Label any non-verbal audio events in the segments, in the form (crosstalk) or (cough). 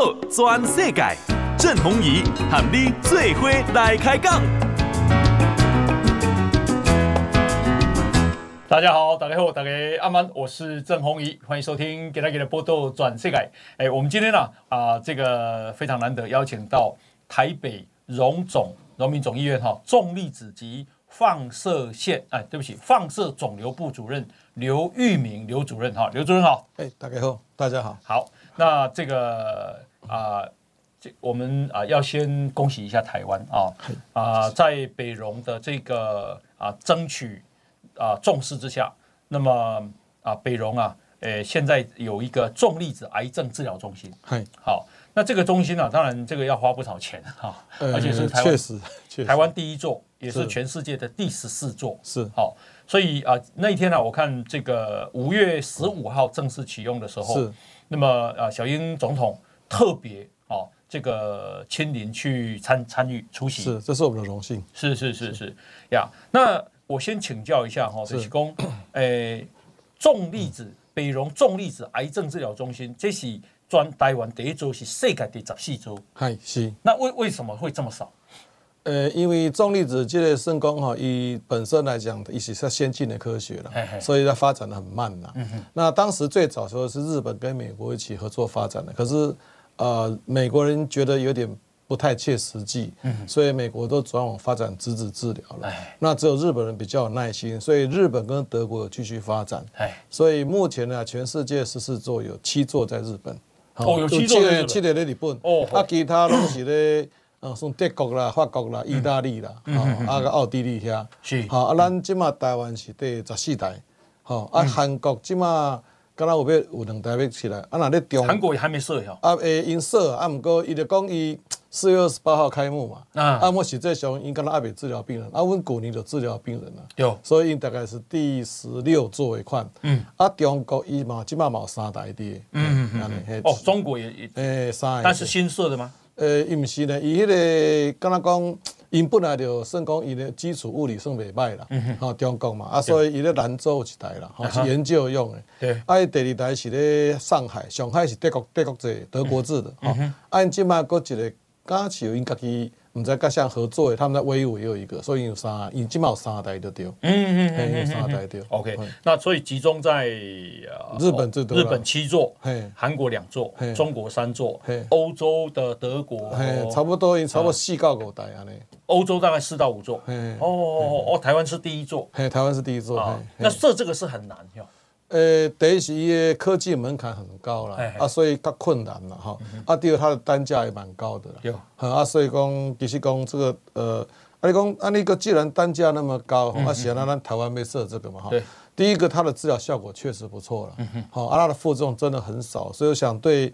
道全世界，郑弘仪喊你最伙来开讲。大家好，大家好，大家阿曼，我是郑弘仪，欢迎收听《给大给的报道转世界》。哎，我们今天呢啊，这个非常难得，邀请到台北荣总荣民总医院哈重粒子及放射线，哎，对不起，放射肿瘤部主任刘玉明刘主任哈，刘主任好。哎，大家好，大家好，好。那这个啊，这我们啊要先恭喜一下台湾啊啊，在北荣的这个啊争取啊重视之下，那么啊北荣啊，诶现在有一个重粒子癌症治疗中心。好，那这个中心呢，当然这个要花不少钱哈，而且是台湾确实台湾第一座，也是全世界的第十四座。是好，所以啊那一天呢，我看这个五月十五号正式启用的时候。是。那么啊，小英总统特别哦，这个亲临去参参与出席，是，这是我们的荣幸。是是是是呀。那我先请教一下哈，就是公，(coughs) 诶，重粒子北荣重粒子癌症治疗中心，这是专台湾第一座，是世界第十四座。嗨，是。那为为什么会这么少？呃，因为重粒子这个成功哈，以本身来讲，也是是先进的科学了，所以它发展的很慢呐。那当时最早时候是日本跟美国一起合作发展的，可是呃，美国人觉得有点不太切实际，嗯。所以美国都转往发展质子治疗了。那只有日本人比较有耐心，所以日本跟德国有继续发展。所以目前呢，全世界十四座有七座在日本，哦，有七座在七个在日本，哦，啊，其他都是咧。嗯，从德国啦、法国啦、意大利啦，吼，啊个奥地利遐，是，好啊，咱即马台湾是第十四台，吼，啊，韩国即马敢若有要有两台要起来，啊，那咧中，韩国也还没设吼，啊，诶，因设啊，毋过伊就讲伊四月二十八号开幕嘛，啊，啊，我实际上因敢若阿未治疗病人，啊，阮旧年就治疗病人了，有，所以因大概是第十六座的款，嗯，啊，中国伊嘛即马嘛有三台的，嗯嗯嗯，哦，中国也也，诶，三，但是新设的吗？诶，伊毋是呢，伊迄个敢若讲，因本来就算讲伊的基础物理算袂歹啦，吼，中国嘛，啊，所以伊咧兰州有一台啦，吼，是研究用的。对，啊，伊第二台是咧上海，上海是德国德国制，德国制的，吼，啊，因即卖搁一个，敢是有因家己。唔知甲谁合作的，他们在威武也有一个，所以有三，已经有三台的对。嗯嗯嗯，有三台对。OK，那所以集中在日本最多，日本七座，韩国两座，中国三座，欧洲的德国，差不多，差不多四到五台安尼。欧洲大概四到五座。哦哦哦，台湾是第一座。台湾是第一座。那设这个是很难哟。呃，第一是伊的科技门槛很高啦，啊，所以较困难啦，哈。啊，第二它的单价也蛮高的啦。有。啊，所以讲，其实讲这个，呃，啊，你讲，啊，你个既然单价那么高，啊，显然咱台湾没设这个嘛，哈。对。第一个，它的治疗效果确实不错了。嗯哼。好，啊，它的副作用真的很少，所以我想对，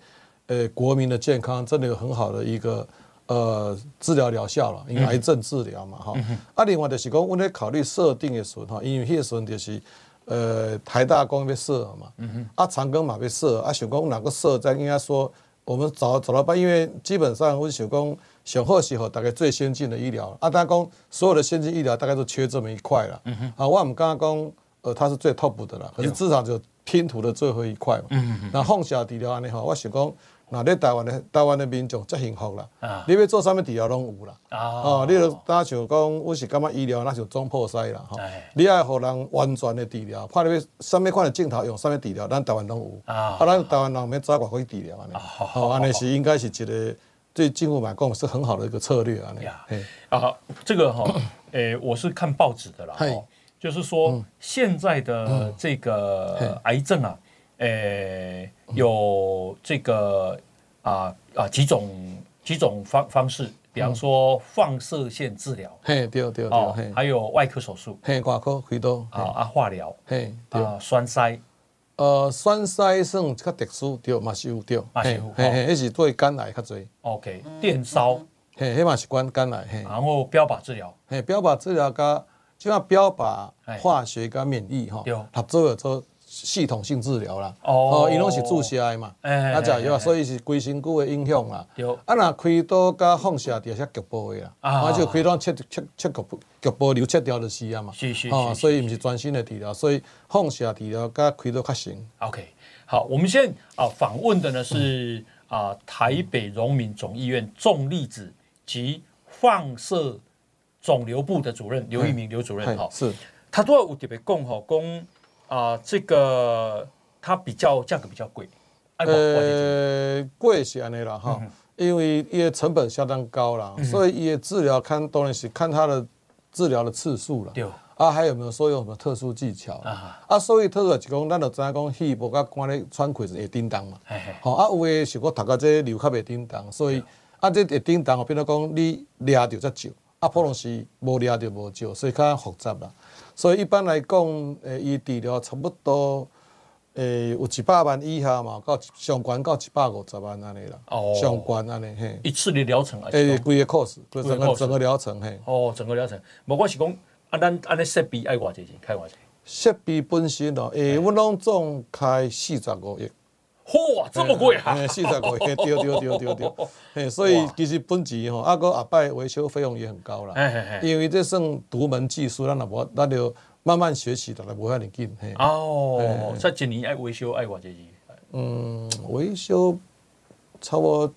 呃，国民的健康真的有很好的一个，呃，治疗疗效了，因为癌症治疗嘛，哈。啊，另外就是讲，我咧考虑设定的时候，哈，因为迄个时候就是。呃，台大工要设嘛，嗯、哼啊，长庚嘛被设，啊，想讲哪个设，再应该说，我们找找到办，因为基本上我想讲，想好时候大概最先进的医疗，啊，大家讲所有的先进医疗大概都缺这么一块了，嗯、哼啊，我们刚刚讲，呃，它是最 top 的了，可是至少就拼图的最后一块嘛，嗯、哼那放下治疗安尼吼，我想讲。那你台湾的台湾的民众真幸福啦！啊、你要做啥物治疗拢有啦！啊、哦，你就当像讲，我是感觉医疗那就总破塞啦！哈、哦，哎、你爱互人完全的治疗，看你要啥物款的镜头用啥物治疗，咱台湾拢有。啊，啊咱台湾人免找外国去治疗安尼。好，安尼是应该是一个对政府来讲是很好的一个策略安尼。嘿啊，这个哈，诶、欸，我是看报纸的啦，嘿就是说现在的这个癌症啊。诶、欸，有这个啊啊几种几种方方式，比方说放射线治疗，嘿，对对对，还有外科手术，嘿，外科开刀，啊啊化疗，嘿，啊栓塞，呃栓塞算较特殊，对，嘛是有对，嘿，嘿嘿，迄是对肝癌较侪，OK，电烧，嘿，迄嘛是关肝癌，嘿，然后标靶治疗，嘿，标靶治疗加，即嘛标靶化学加免疫哈，合作有做。系统性治疗啦，哦，伊拢是注射的嘛，啊，就有啊，所以是规身躯的影响啦。有。啊，若开刀加放射掉些局部的啦，啊，就开刀切切切局部局部瘤切掉就是啊嘛，是是是，所以毋是。专心的治疗，所以放射治疗加开刀较行。OK，好，我们现在啊访问的呢是啊台北荣民总医院重粒子及放射肿瘤部的主任刘玉明刘主任好，是，他都有特别讲吼，讲啊这个它比较价格比较贵，呃贵是安尼啦哈，因为伊的成本相当高啦，所以伊的治疗看当然是看它的治疗的次数啦。啊，还有没有说有什么特殊技巧啊？啊，所以特殊是讲，咱就知影讲，肺部甲关咧喘气是会叮当嘛。好啊，有诶是我读到这流较袂叮当，所以啊，这会叮当，变做讲你抓着则少，啊，普通是无抓着无少，所以较复杂啦。所以一般来讲，诶，伊治疗差不多，诶，有一百万以下嘛，到上悬到一百五十万安尼啦。哦。上悬安尼嘿。一次的疗程啊？诶，规个 course，整个整个疗程嘿。哦，整个疗程，无我是讲。啊，咱安尼设备爱偌济钱，开偌济？设备本身哦，诶，阮拢总开四十五亿。嚯，这么贵啊！四十五亿，对对对对对。诶，所以其实本钱吼，啊，个后摆维修费用也很高啦。因为这算独门技术，咱也无，咱就慢慢学习，就来无遐尔紧。哦，这一年爱维修爱偌济钱？嗯，维修差不多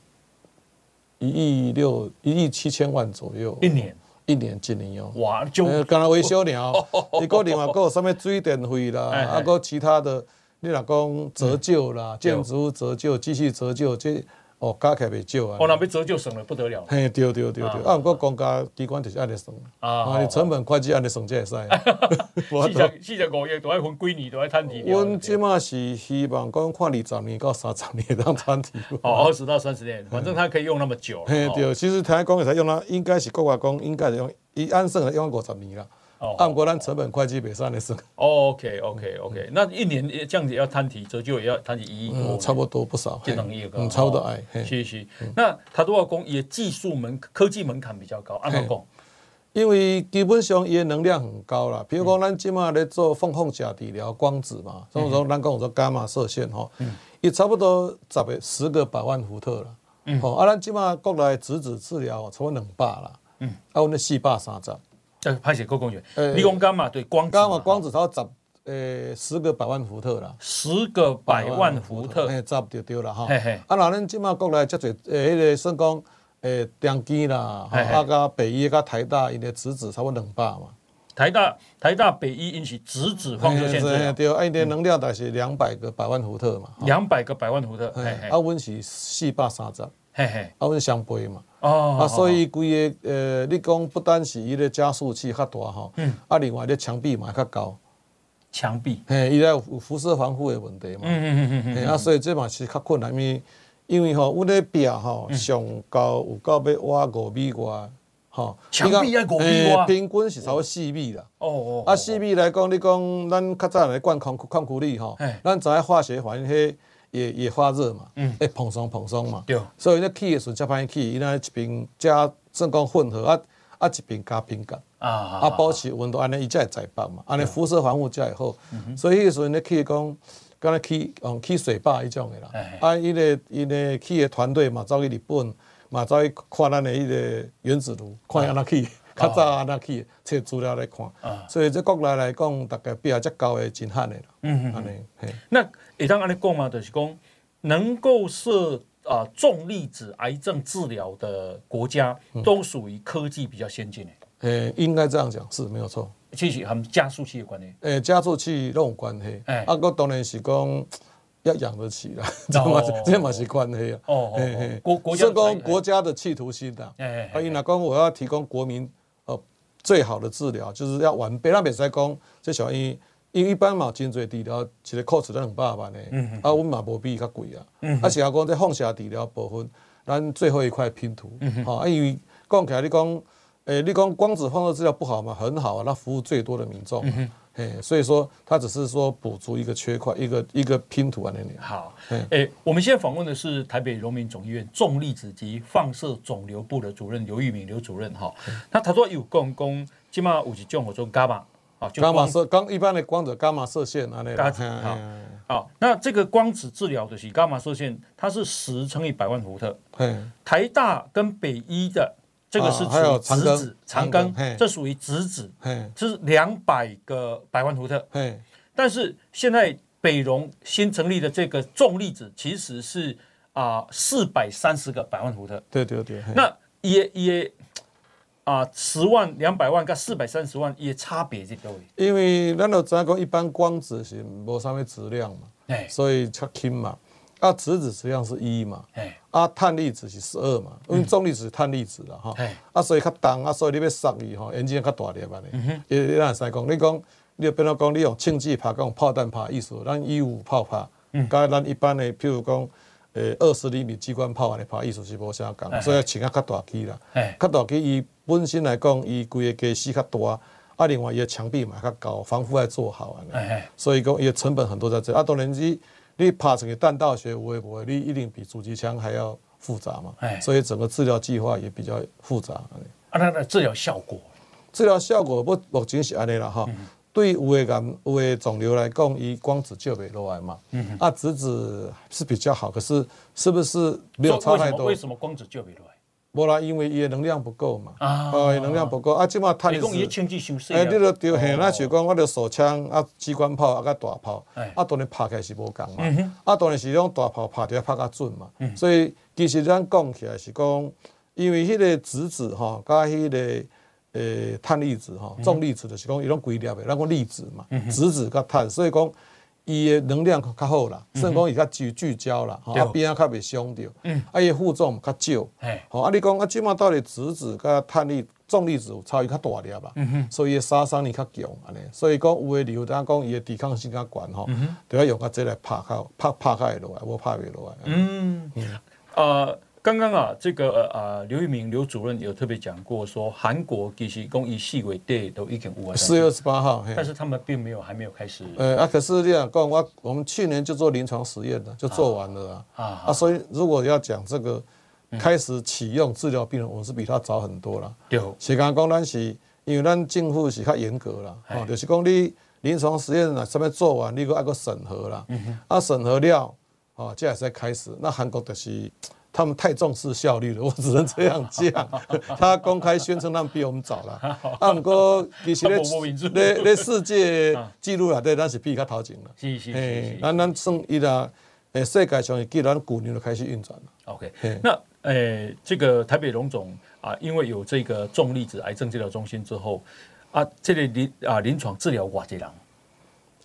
一亿六，一亿七千万左右。一年。一年一年哦，哇，就干那维修了，你个另外个有啥物水电费啦，啊个其他的，你若讲折旧啦，建筑物折旧、机器折旧，这哦加起来袂少啊。哦，那边折旧省了不得了。嘿，对对对对，啊，不过公家机关就是安尼算，啊，成本会计安尼算才会使。(laughs) 四十四十五亿都要分几年都要摊提。阮即马是希望讲看二十年到三十年当摊提。哦，二十到三十年，反正它可以用那么久。嘿，对，其实台湾工业才用它，应该是国外工，应该是用，伊按算用五十年啦。哦，按国咱成本会计袂使按呢算。OK OK OK，那一年这样子要摊提折旧也要摊提一亿多。差不多不少。这能力个。嗯，差不多哎。是是。那他多少工也技术门科技门槛比较高，按怎讲？因为基本上伊的能量很高啦，比如讲咱即马咧做缝缝甲治疗光子嘛，所以说咱讲说伽马射线吼，伊差不多十个十个百万伏特啦。嗯。啊，咱即马国内质子治疗差不多两百啦。嗯。啊，阮咧四百三十。呃，拍写够公园。呃，你讲伽马对光伽马光子差不多十，诶，十个百万伏特啦。十个百万伏特。诶，差不多对啦哈。啊，那咱即马国内遮侪诶，迄个算讲。诶，中基啦，啊，甲北医、甲台大，因的质子差不多两百嘛。台大、台大、北医因是质子放射线治疗。对，啊，因的能量大概是两百个百万伏特嘛。两百个百万伏特。啊，阮是四百三十。嘿嘿。啊，阮双倍嘛。哦。啊，所以规个呃，你讲不单是伊的加速器较大吼，嗯。啊，另外咧墙壁嘛较高。墙壁。嘿，伊咧有辐射防护的问题嘛。嗯嗯嗯嗯。啊，所以这嘛是较困难咪。因为吼，阮咧壁吼上高有到要挖五米外，吼，墙壁要五米外，平均是差不多四米啦。哦哦。啊，四米来讲，你讲咱较早来灌矿矿库里吼，咱知影化学反应迄也也发热嘛，会蓬松蓬松嘛。对。所以咧起的时阵才歹起，伊那一边加正光混合啊啊一边加冰干啊啊保持温度，安尼伊才会在北嘛，安尼辐射防护才会好。所以迄时阵咧起讲。敢若起用起水坝迄种的啦，啊，伊个伊个起的团队嘛，走去日本，嘛走去看咱的迄个原子炉，看安怎起，较早安那去，找资料来看。所以这国内来讲，大概比较较高的真罕的啦。嗯嗯。安尼，嘿。那会当安尼讲嘛，就是讲能够设啊重粒子癌症治疗的国家，都属于科技比较先进的。诶，应该这样讲，是没有错。其实和加速器有关系。诶，加速器都有关系。诶，啊，我当然是讲要养得起啦，(laughs) 这嘛这嘛是关系啊。哦哦。国国家是讲国家的企图心的。诶诶。啊，伊若讲我要提供国民呃最好的治疗，就是要完备。那袂使讲这小医，因为一般嘛真侪治疗，一个 cost 都两百万的。啊，阮嘛无比较贵啊。嗯。啊，是啊，讲这放射治疗部分，咱最后一块拼图。啊，因为讲起来你讲。诶，你讲光子放射治疗不好嘛？很好啊，那服务最多的民众。嗯哼，所以说他只是说补足一个缺块，一个一个拼图啊，那里。好，诶，我们现在访问的是台北荣民总医院重粒子及放射肿瘤部的主任刘玉明刘主任哈。那他说有共工，起码五级种叫做伽马啊，伽马射光一般的光子伽马射线啊，那个。好，好，那这个光子治疗的是伽马射线，它是十乘以百万伏特。台大跟北医的。这个是属于质子长庚，这属于直指，这是两百个百万伏特。但是现在北荣新成立的这个重粒子，其实是啊四百三十个百万伏特。对对对。那也也啊十万两百万跟四百三十万也差别在多。因为咱都知讲一般光子是无啥物质量嘛，欸、所以较轻嘛。啊，质子实际上是一嘛，欸、啊，碳粒子是十二嘛，因为重粒子是碳粒子啦哈。欸、啊，所以较重啊，所以你要杀伊吼，眼睛较大粒嘛。嗯哼。也也咱使讲，你讲你要变做讲，你用氢气拍，用炮弹拍，意思咱一五炮拍，嗯，甲咱一般的，譬如讲，诶，二十厘米机关炮安尼拍，意思是无啥共，欸、所以请啊较大机啦。较、欸、大机伊本身来讲，伊规个机室较大，啊，另外伊个墙壁嘛较高，防护还做好啊。欸、所以讲伊个成本很多在这，啊，当然之。你拍成个弹道学有会不会？你一定比主机枪还要复杂嘛？哎，所以整个治疗计划也比较复杂。啊，那那治疗效果？治疗效果不目前是安尼啦哈。对有的癌、有的肿瘤来讲，以光子就袂落来嘛。嗯。啊，质子是比较好，可是是不是没有差太多？为什么光子就袂落来？无啦，因为伊的能量不够嘛。啊。哦，能量不够啊，即马碳。你讲伊氢气伤细。哎，你着着嘿，那就讲我着手枪啊，机关炮啊，甲大炮。啊，当然拍起来是无共嘛。啊，当然是种大炮拍起来拍较准嘛。所以其实咱讲起来是讲，因为迄个质子吼，甲迄个诶碳粒子吼，重粒子就是讲伊种规粒的，咱讲粒子嘛，质子甲碳，所以讲。伊的能量较好啦，甚至讲伊较聚聚焦啦，啊边啊较袂伤着，啊伊负重较少，吼啊你讲啊即马到底质子甲碳粒重粒子有差异较大粒吧，所以伊杀伤力较强安尼，所以讲有诶理由，当讲伊诶抵抗性较悬吼，就要用啊这来拍较拍拍较会落来，无拍袂落来。嗯，啊。刚刚啊，这个呃刘玉明刘主任有特别讲过，说韩国其实公益细微队都已经五四月二十八号，但是他们并没有还没有开始。呃啊，可是这样讲，我我们去年就做临床实验了，就做完了啊。啊，啊，所以如果要讲这个开始启用治疗病人，我们是比他早很多了。有，是刚刚讲咱是因为咱政府是较严格了，哦，就是讲你临床实验啊上面做完，你个要个审核了，啊审核了，哦，接下来开始，那韩国就是。他们太重视效率了，我只能这样讲。(laughs) 他公开宣称他们比我们早了。啊，不过其实咧，咧咧世界纪录啊，对，咱是比较头前了。是是是。咱咱算伊拉，诶，世界上既然古年就开始运转了。OK，那诶，这个台北荣总啊，因为有这个重粒子癌症治疗中心之后啊，这里临啊临床治疗哇这人。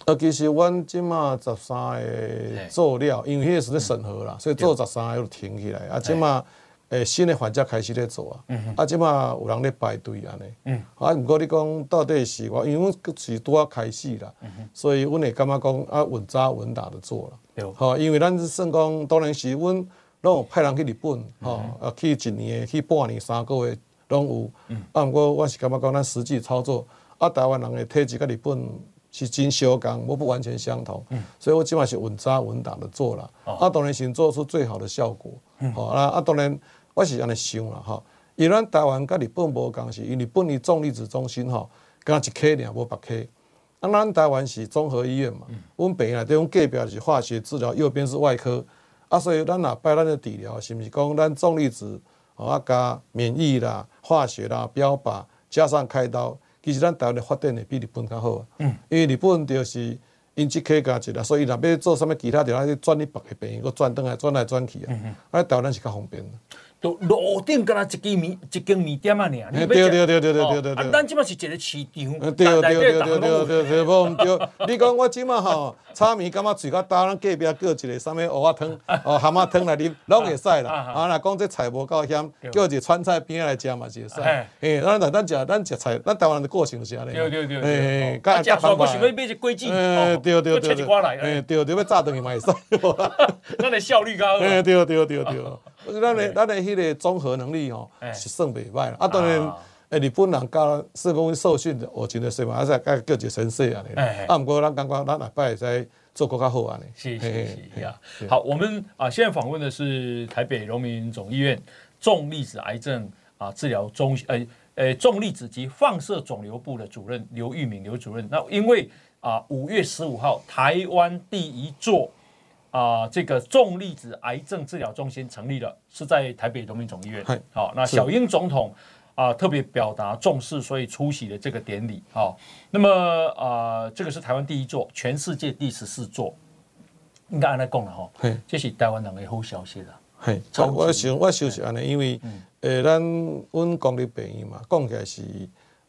呃，其实阮即马十三个做了，因为迄个是咧审核啦，所以做十三个又停起来。啊，即马诶新的患者开始咧做啊，啊，即马有人咧排队安尼。啊，毋过你讲到底是我，因为阮是拄啊开始啦，所以阮会感觉讲啊稳扎稳打的做了。好，因为咱是算讲当然是阮拢有派人去日本，吼，啊去一年去半年三个月拢有。啊，毋过我是感觉讲咱实际操作，啊，台湾人的体质甲日本。是真相共，我不完全相同，嗯、所以我起码是稳扎稳打的做了，哦、啊，当然先做出最好的效果，嗯、啊，啊，当然我是安尼想啦，哈，因为咱台湾跟日本无共是，因为日本的重粒子中心哈，刚一科尔无别科，啊，咱台湾是综合医院嘛，阮、嗯、病院这种隔壁是化学治疗，右边是外科，啊，所以咱若拜咱的治疗，是毋是讲咱重粒子啊加免疫啦、化学啦、标靶加上开刀。其实咱台湾的发展会比日本较好啊，嗯、因为日本就是因即科加一啦，所以若要做啥物其他，就爱去转去别个病院，搁转转来转来转去啊，啊台湾是较方便。路顶敢若一间面一间面店啊，尔。对对对对对对对。啊，咱即马是一个市场。对对对对对对对，无毋对。(laughs) 你讲我即马吼，炒面感觉嘴较大，咱隔壁叫一个啥物蚵仔汤，(laughs) 哦蛤蟆汤来啉，拢会使啦。啊，若讲这菜无够咸，叫一个川菜边来食嘛是会使。诶，咱来咱食咱食菜，咱台湾人的个性就是安尼。对对对。诶，甲食煞我想要买只粿子，哦，对对对。切一寡来。诶，对对，要炸断去嘛会使。(laughs) 咱的效率高。诶，对对对对。咱的咱的迄个综合能力吼是算袂歹啦。啊，当然，诶，日本人教是讲受训的，我真的是嘛，啊，再教叫一个先生安尼。啊，毋过咱感觉咱下摆会使做更较好安尼。是是是呀。好，我们啊，现在访问的是台北荣民总医院重粒子癌症啊治疗中心，诶诶，重粒子及放射肿瘤部的主任刘玉敏刘主任。那因为啊，五月十五号台湾第一座。啊、呃，这个重粒子癌症治疗中心成立了，是在台北荣民总医院。好、哦，那小英总统啊、呃、特别表达重视，所以出席了这个典礼。好、哦，那么啊、呃，这个是台湾第一座，全世界第十四座。应该按来讲了哈，这是台湾人的好消息啦。嘿，我想我想是安尼，因为诶，咱阮公立病院嘛，讲起来是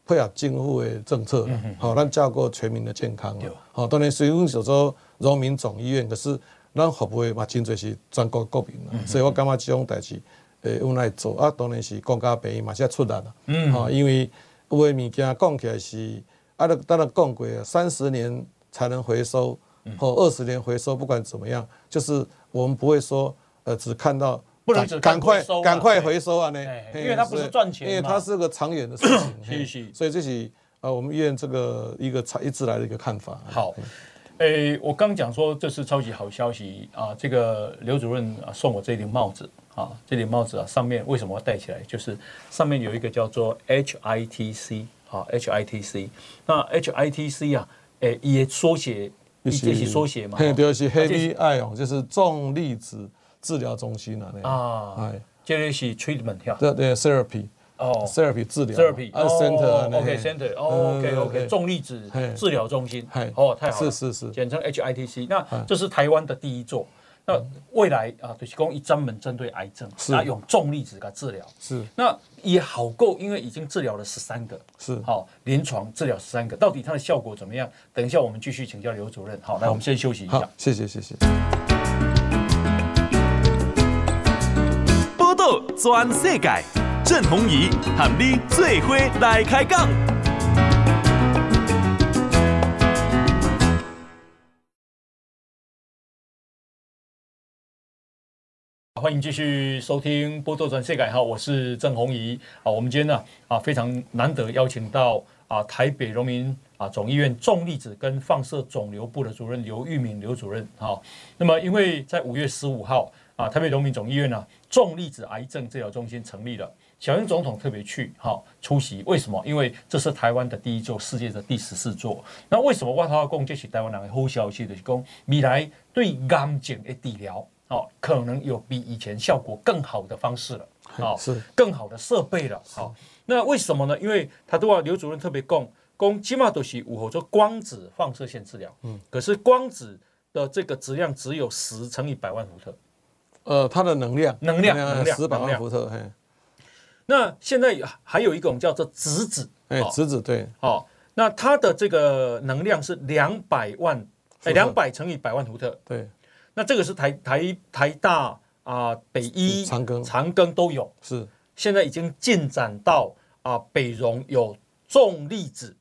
配合政府的政策，好，咱照顾全民的健康。好，当然虽然叫做荣民总医院，可是咱服务嘛，真济是全国国民，所以我感觉这种代志诶，阮来做啊，当然是国家便宜嘛，现在出力了。嗯，好，因为有的物件讲起来是，啊，咱咱讲过啊，三十年才能回收，或二十年回收，不管怎么样，就是我们不会说。呃，只看到不能只赶快赶快回收啊！呢，因为它不是赚钱，因为它是个长远的事情。(laughs) 所以这是呃，我们医院这个一个一直来的一个看法。好，诶，我刚讲说这是超级好消息啊！这个刘主任啊送我这顶帽子啊，这顶帽子啊上面为什么要戴起来？就是上面有一个叫做 HITC 啊，HITC。那 HITC 啊，诶，也缩写，也是缩写嘛？对，是 Heavy Ion，就是重粒子。治疗中心啊，那啊，哎，这里是 treatment 对对，therapy 哦，therapy 治疗，therapy 啊，center，OK，center，OK，OK，重粒子治疗中心，哦，太好了，是是是，简称 HITC。那这是台湾的第一座，那未来啊，就是讲一专门针对癌症，是。用重粒子来治疗，是，那也好够，因为已经治疗了十三个，是，好，临床治疗十三个，到底它的效果怎么样？等一下我们继续请教刘主任。好，来我们先休息一下，谢谢谢谢。全世界，郑弘仪喊你最伙来开讲。欢迎继续收听《波多转世改》哈，我是郑弘仪啊。我们今天呢啊非常难得邀请到啊台北荣民啊总医院重粒子跟放射肿瘤部的主任刘玉敏刘主任哈。那么因为在五月十五号啊台北荣民总医院呢。重粒子癌症治疗中心成立了，小英总统特别去哈出席，为什么？因为这是台湾的第一座，世界的第十四座。那为什么我他要讲这是台湾人的好消息？就是讲未来对癌症的治疗，哦，可能有比以前效果更好的方式了，哦，是更好的设备了，好。那为什么呢？因为他都要刘主任特别供供起码都是五合做光子放射线治疗，嗯，可是光子的这个质量只有十乘以百万伏特。呃，它的能量，能量，能量，十百万伏特。嘿，那现在还有一种叫做质子，哎，质子对，哦，那它的这个能量是两百万，哎，两百乘以百万伏特。对，那这个是台台台大啊，北医、长庚、长庚都有。是，现在已经进展到啊，北荣有重粒子，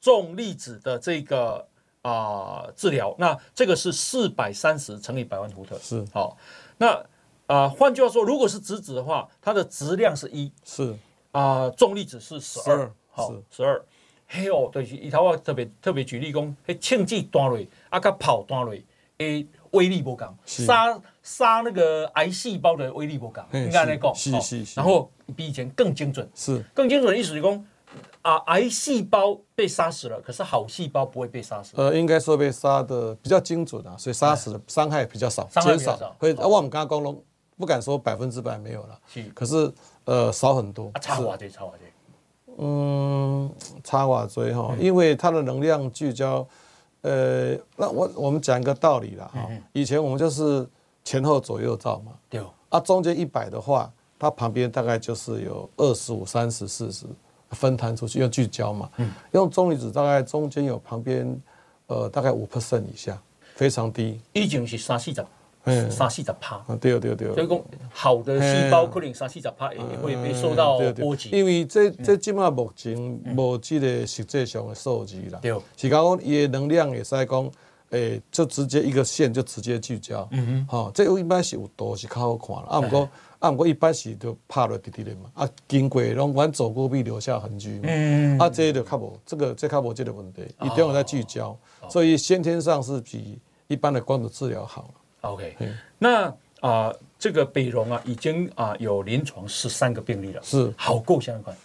重粒子的这个啊治疗，那这个是四百三十乘以百万伏特。是，好。那啊，换句话说，如果是质子的话，它的质量是一，是啊，重粒子是十二，好，十二。嘿哦，对，一条话特别特别举例讲，嘿，氢气单位啊，跟跑单位，诶，威力不共，杀杀那个癌细胞的威力不共，应该来讲，是是是，然后比以前更精准，是更精准的意思是讲。啊，癌细胞被杀死了，可是好细胞不会被杀死。呃，应该说被杀的比较精准啊，所以杀死的伤害比较少，伤害比较少。会，我们刚刚讲了，不敢说百分之百没有了，是，可是呃少很多。差瓦最，差瓦最。嗯，差瓦最哈，因为它的能量聚焦，呃，那我我们讲一个道理了哈，以前我们就是前后左右照嘛，对，啊，中间一百的话，它旁边大概就是有二十五、三十、四十。分摊出去，用聚焦嘛，嗯、用中粒子大概中间有旁边，呃，大概五 percent 以下，非常低。已经是三四十，嗯，三四十趴。对对对。所以讲，好的细胞可能三四十趴也会被受到波及。因为这这基本上目前无这个实际上的数据啦。对。是讲伊的能量也是讲，诶，就直接一个线就直接聚焦。嗯哼。好，这一般是有图是较好看啦。啊，不过。啊，毋过一般是就拍落滴滴的嘛，啊，经过拢阮走过必留下痕迹嘛，嗯、啊，这个就较无，这个这较无这个问题，一定要在聚焦，哦、所以先天上是比一般的光子治疗好。OK，那啊、呃，这个北荣啊，已经啊、呃、有临床十三个病例了，是。好够相关。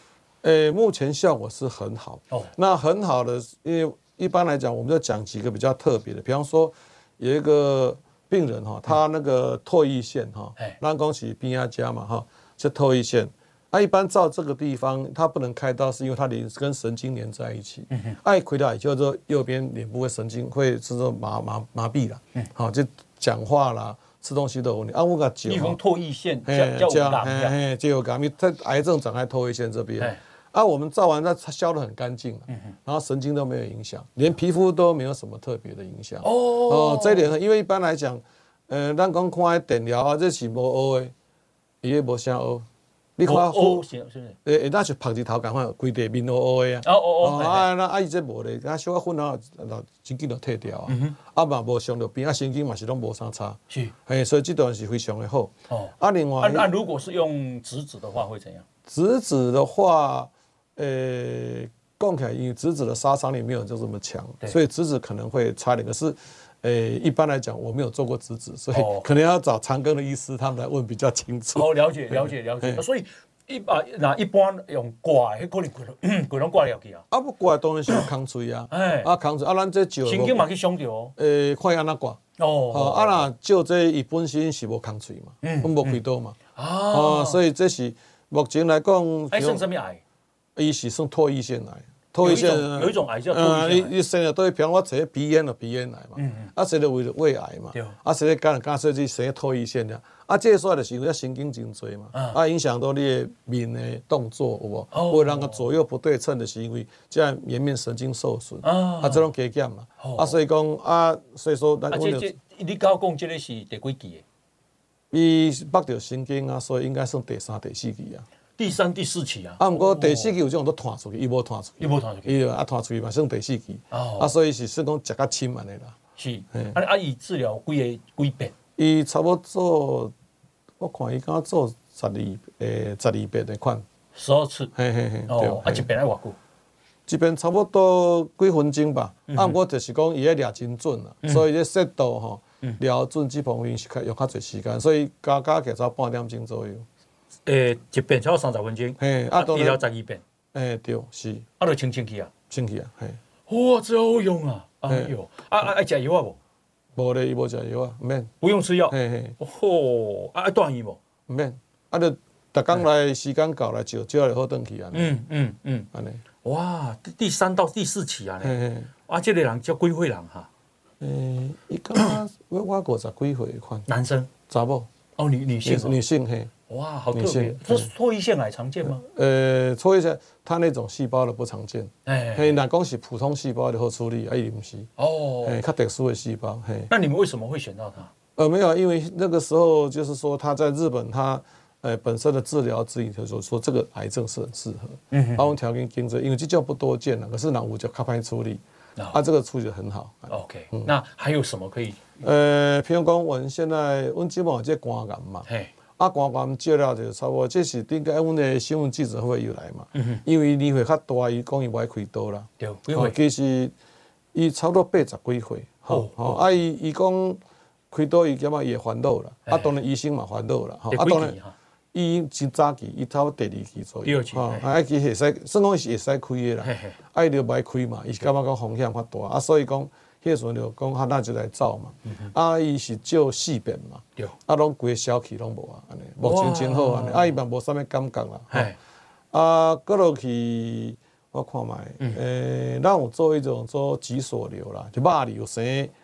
诶，目前效果是很好。哦，那很好的，因为一般来讲，我们就讲几个比较特别的，比方说有一个。病人哈，他那个唾液腺哈，那恭喜病压加嘛哈，这唾液腺，啊一般照这个地方，他不能开刀，是因为他连跟神经连在一起，爱亏掉也就是说右边脸部的神经会是说麻麻麻痹了，好，这讲话啦，吃东西都有问题。啊，我个脚，你讲唾液腺叫叫癌呀？嘿，就有癌，在癌症长在唾液腺这边。啊，我们照完它消得很干净，然后神经都没有影响，连皮肤都没有什么特别的影响。哦哦，这一点，因为一般来讲，呃，咱讲看电疗啊，这是无黑的，伊也无啥黑。你看黑是不是？诶，那是拍日头讲话，规地面乌乌的啊。哦哦哦。啊，那阿姨这无咧，啊，小可粉啊，神经就退掉啊。啊嘛无伤到边，啊神经嘛是拢无啥差。是。诶，所以这段是非常的好。哦。啊，另外，那如果是用直子的话，会怎样？直子的话。呃，讲起来，因为质子的杀伤力没有就这么强，所以质子可能会差点。可是，呃，一般来讲，我没有做过质子，所以可能要找长庚的医师他们来问比较清楚。哦，了解，了解，了解。(laughs) 所以一般那一般用挂，迄可能贵拢贵拢挂了去啊。啊不挂当然是空嘴啊，(coughs) 哎，啊空嘴啊，咱这就神经嘛去伤到。诶，看安怎挂。哦。啊那照这伊本身是无空嘴嘛，嗯，无开刀嘛。啊。所以这是目前来讲。哎，算什么癌？伊是算唾液腺癌，唾液腺有一种癌叫唾液腺癌。你你生了都会，比方我这鼻咽了鼻咽癌嘛，嗯嗯，啊，这个为了胃癌嘛，对，啊，生了肝肝衰竭生唾液腺的，啊，这个说的是因为神经真多嘛，啊，影响到你的面的动作，有无？会让个左右不对称的是因为这样颜面神经受损，啊，这种加减嘛，啊，所以讲啊，所以说咱我这你刚讲这个是第几期的？伊目到神经啊，所以应该算第三、第四期啊。第三、第四期啊，啊，毋过第四期有种都传出去，伊无传出去，伊无传出去，伊啊传出去嘛，算第四期，啊，所以是算讲食较深安尼啦。是，啊啊，伊治疗几个几遍？伊差不多，我看伊敢做十二，诶，十二遍的款。十二次。嘿嘿嘿，哦。啊，一遍爱偌久？一边差不多几分钟吧。啊，毋过就是讲伊个抓真准啦，所以这速度吼，抓准这方面是较用较侪时间，所以加加起来半点钟左右。诶，一遍超过三十分钟，嘿，啊，治疗十二遍，诶，对，是，啊，就清清气啊，清气啊，嘿，哇，真好用啊，哎呦，啊啊，爱食药啊无？无咧，伊无食药啊，毋免，不用吃药，嘿嘿，哦，啊，爱断药无？毋免，啊，就逐工来时间到来照，照就好转去啊，嗯嗯嗯，安尼，哇，第三到第四期啊，嘿嘿，啊，这个人叫几岁人哈？诶，伊敢 (coughs) 我我五十几岁款，男生，查某，哦，女女性，女性，嘿。哇，好特别！这是唾液腺癌常见吗？呃，唾液腺它那种细胞的不常见。哎，嘿，那讲是普通细胞的后处理，啊，伊唔是。哦，哎，它特殊的细胞。嘿，那你们为什么会选到它？呃，没有，因为那个时候就是说他在日本，他呃本身的治疗指引就是说这个癌症是很适合。嗯哼。包括条件经济，因为这叫不多见了，可是脑部就较快处理。啊，这个处理得很好。OK，那还有什么可以？呃，譬如讲，我们现在我们基本上这肝癌嘛。嘿。啊，肝癌照了就差不多，这是顶该阮的新闻记者会又来嘛，嗯、因为年岁较大，伊讲伊无爱开刀啦。对，其实伊差不多八十几岁，吼吼、哦，啊伊伊讲开刀伊感觉伊会烦恼啦，啊当然医生嘛烦恼啦，吼啊当然伊真早期，伊差不多第二期左右，吼啊伊会使，算讲是会使开的啦，啊伊就无爱开嘛，伊是感觉讲风险较大，啊所以讲。迄时阵就讲，哈，那就来走嘛。啊，伊是照四遍嘛。对。啊，拢规个消气拢无啊，安尼。目前真好安尼。啊，伊嘛无啥物感觉啦。系。啊，过落去，我看觅。诶，咱有做一种做脊索瘤啦，就肉瘤生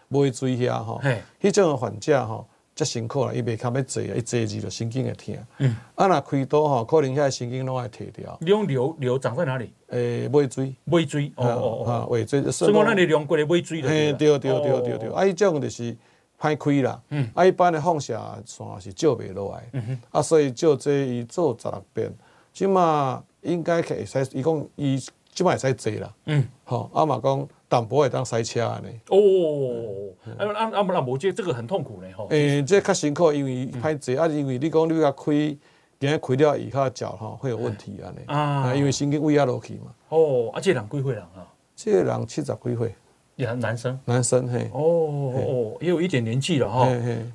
尾椎遐吼。系。迄种个患者吼，较辛苦啦，伊袂堪要坐啊，伊坐住就神经会疼。嗯。啊，若开刀吼，可能遐神经拢会摕掉。你讲瘤瘤长在哪里？诶，尾椎，尾椎，哦哦哦，尾椎，所以讲咱的两骨的尾椎，嘿，对对对对对，啊，伊种就是歹开啦，嗯，啊，一般的放射线是照袂落来，嗯哼，啊，所以照这伊做十六遍，即码应该可以使，伊讲伊即摆会使坐啦，嗯，好，啊嘛讲淡薄会当塞车安尼，哦，啊啊啊，那无这这个很痛苦呢，吼，诶，这较辛苦，因为歹坐，啊，因为你讲你要开。今日开了以后脚哈会有问题安尼，啊，因为神经萎压落去嘛。哦，啊，这人几岁人啊？这个人七十几岁，也男生。男生嘿。哦哦，也有一点年纪了哈。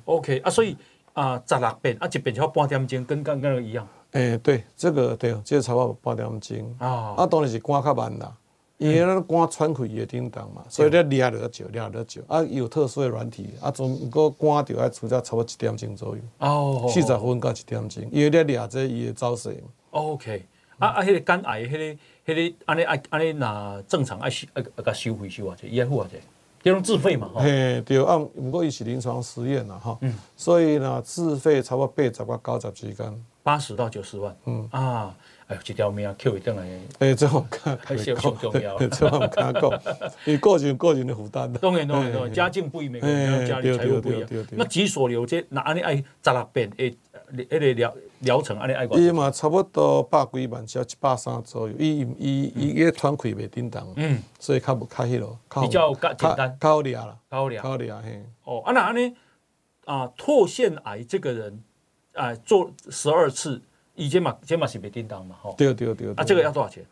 OK 啊，所以啊，十六遍啊，一遍就要半点钟，跟刚刚一样。诶，对，这个对，这个差不多半点钟。啊，啊，当然是赶较慢啦。因为咱肝喘气也叮当嘛，所以咧抓了就抓了就啊，有特殊的软体啊，总个肝就要处在差不多一点钟左右，哦，四十分到一点钟，因为咧抓这伊的招式嘛。OK，啊啊，迄个肝癌，迄个迄个安尼啊安尼，那正常爱收啊啊甲收费收偌济，伊爱付偌济？这种自费嘛，嘿，对，啊，不过伊是临床实验啦，哈，嗯，所以呢，自费差不多八十到九十之间，八十到九十万，嗯。啊，哎呦，这条命 Q 一定来，哎，这我看还是很重要，这我看过，(laughs) 你个人个人的负担的，当然当然当然，家境不一，每个人家里财务不一样，那己所留这那安尼爱十六遍，诶，那个疗疗程安尼爱几？伊嘛差不多百几万，只要一百三左右，伊伊伊个团开袂叮当，嗯，所以较不较迄落，比较简单，较好抓啦，较好抓，较好抓嘿。哦，啊那安尼啊，唾腺癌这个人，啊，做十二次，以前嘛，以前嘛是袂叮当嘛，吼。对对对。啊，这个要多少钱？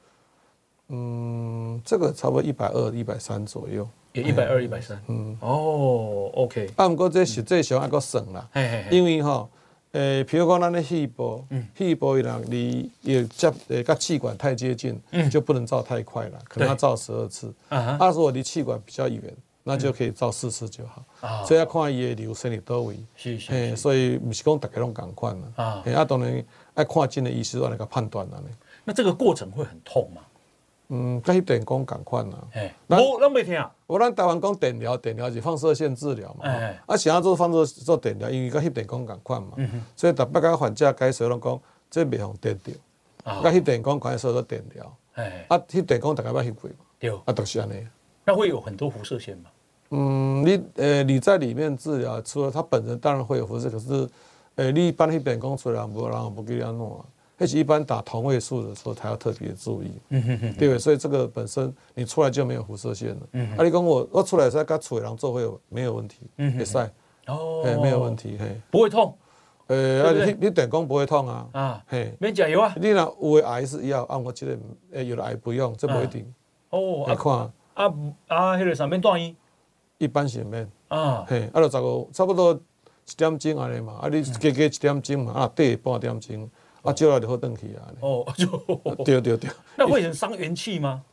嗯，这个差不多一百二、一百三左右。也一百二、一百三。嗯。哦，OK。啊，不过这实际上还佫省啦，因为吼。诶，譬如讲，咱的肺部，肺部伊人离也接诶，甲气管太接近，就不能照太快了，可能要照十二次。啊，如果离气管比较远，那就可以照四次就好。所以要看伊的流生伫倒位。是是。所以不是讲大家拢共款啦。啊。啊，当然爱看诊的医师来个判断啦呢。那这个过程会很痛吗？嗯，甲迄电工共款啊。哎，我咱没听啊。我咱台湾讲电疗，电疗是放射线治疗嘛。哎。啊，想要做放射做电疗，因为甲迄电工共款嘛。嗯哼。所以逐摆甲患者解释拢讲，这袂用电到。啊。甲迄电工关系说做电疗。哎。啊，迄电工大家捌翕过嘛？对。啊，都是安尼。那会有很多辐射线吗？嗯，你呃，你在里面治疗，除了他本人当然会有辐射，可是，呃，你一般迄电工出来，无人不给你安弄啊。而且一般打同位素的时候，他要特别注意，嗯、哼哼对不对？所以这个本身你出来就没有辐射线了。嗯、哼啊，你讲我我出来在跟处理人做会有没有问题？嗯，会晒哦，嘿，没有问题，嘿，不会痛。呃，啊，你你电工不会痛啊？啊，嘿，免加油啊。你若有的癌是要按我记得，诶，有的癌不用，这不一定。哦，啊看啊啊，啊，迄个上面断医，一般是免啊，嘿，啊，就十个差不多一点钟安尼嘛，啊，你加加一点钟嘛，啊，对，半点钟。啊，就来就好转去啊！哦，就 (laughs) 对对对。那会很伤元气吗？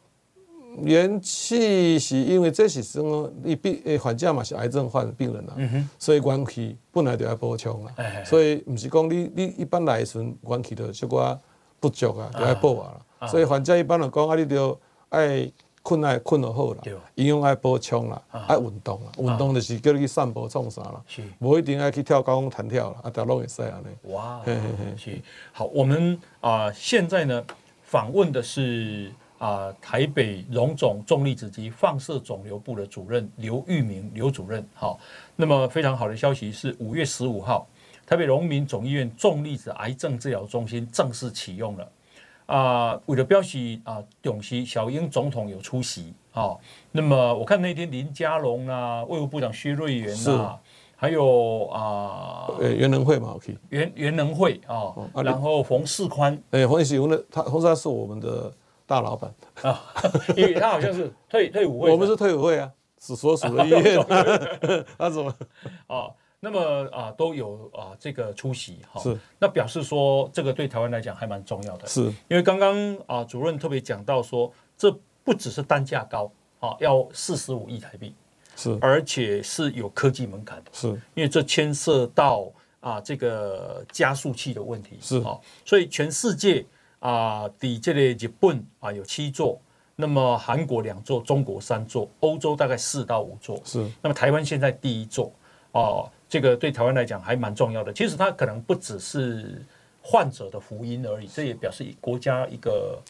元气是因为这是什么？你病诶，患者嘛是癌症患病人啊，嗯、所以元气本来就要补充啊。嘿嘿所以不是讲你你一般来时元气就小可不足啊，就要补啊。啊所以患者一般来讲啊，你就爱。困爱困就好啦，营养爱补充啦，爱运动啦，运动就是叫你去散步创啥啦，无一定爱去跳高空弹跳啦，啊，跳拢会使安尼。哇，是好，我们啊现在呢访问的是啊台北荣总重粒子及放射肿瘤部的主任刘玉明刘主任。好，那么非常好的消息是五月十五号，台北荣民总医院重粒子癌症治疗中心正式启用了。啊，为了表示啊，重视小英总统有出席啊。那么我看那天林佳龙啊，卫务部长薛瑞元啊，还有啊，呃，袁能惠嘛，OK，袁袁能惠啊，然后冯世宽，哎，冯世宽的他，冯世宽是我们的大老板。啊，(laughs) 因为他好像是退退伍会，我们是退伍会啊，是所属的医院，(laughs) (laughs) 他怎么？啊？那么啊，都有啊这个出席哈，是。那表示说这个对台湾来讲还蛮重要的，是。因为刚刚啊主任特别讲到说，这不只是单价高啊，要四十五亿台币，是。而且是有科技门槛的，是。因为这牵涉到啊这个加速器的问题，是。啊，所以全世界啊，底这里日本啊有七座，那么韩国两座，中国三座，欧洲大概四到五座，是。那么台湾现在第一座哦。这个对台湾来讲还蛮重要的。其实它可能不只是患者的福音而已，这也表示国家一个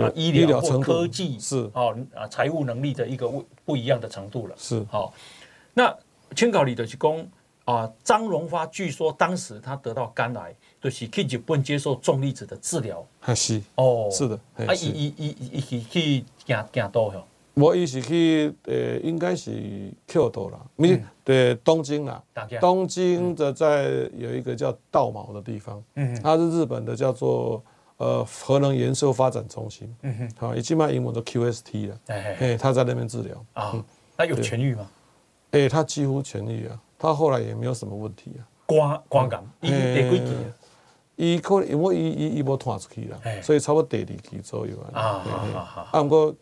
啊医疗或科技是啊啊财务能力的一个不不一样的程度了。是好，那清考里的去攻啊，张荣发据说当时他得到肝癌，就是去日本接受重粒子的治疗。是哦，是的。啊，一一一一去去行行多哟。我伊是去呃，应该是 Q 多啦，不是对东京啦。东京的在有一个叫稻毛的地方，嗯它是日本的叫做呃核能研究发展中心。嗯哼，好，已经把英文都 QST 了。哎，他在那边治疗啊，那有痊愈吗？哎，他几乎痊愈啊，他后来也没有什么问题啊。光光感，伊第几期啊？伊可能因为伊伊伊无传出去啦，所以差不多第二期左右啊。啊啊啊！不过。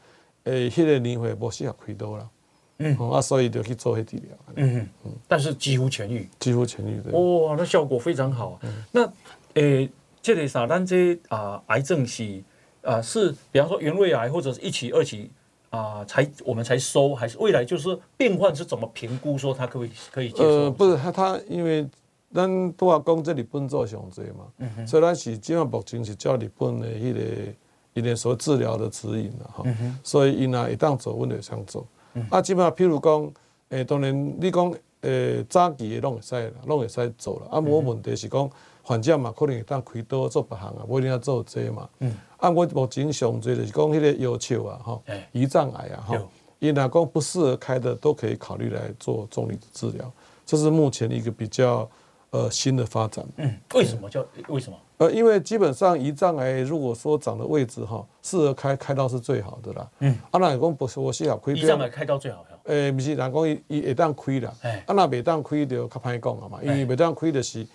诶，迄个年会无适合开刀了，嗯，啊，所以就去做迄治疗，嗯嗯，但是几乎痊愈，几乎痊愈的，哇，那效果非常好。那诶，这个啥，咱这啊，癌症是啊，是比方说原位癌或者是一期、二期啊、呃，才我们才收，还是未来就是病患是怎么评估说他可以可以接受？呃，不是他他因为咱都要讲这日本做上济嘛，嗯、哼。所以咱是今嘛目前是照日本的迄、那个一点所治疗的指引了哈，嗯、所以伊若一旦走，我们就想做。嗯、啊，基本上譬如讲，诶、欸，当然你讲诶、欸、早期的拢会使啦，拢会使做啦。啊，无问题是讲患者嘛，可能会当开刀做别项啊，不一定要做这嘛。嗯。啊，我目前上济就是讲迄个要求啊，吼，胰脏癌啊，吼，伊若讲不适合开的，都可以考虑来做重力的治疗。这是目前一个比较呃新的发展。嗯。为什么叫为什么？呃，因为基本上胰脏癌如果说长的位置哈，适合开开刀是最好的啦。嗯。啊，那讲不是我是要开。胰脏癌开刀最好。诶，不是，人讲伊伊会当开啦。哎。啊，那袂当开就较歹讲啊嘛，因为袂当开就是，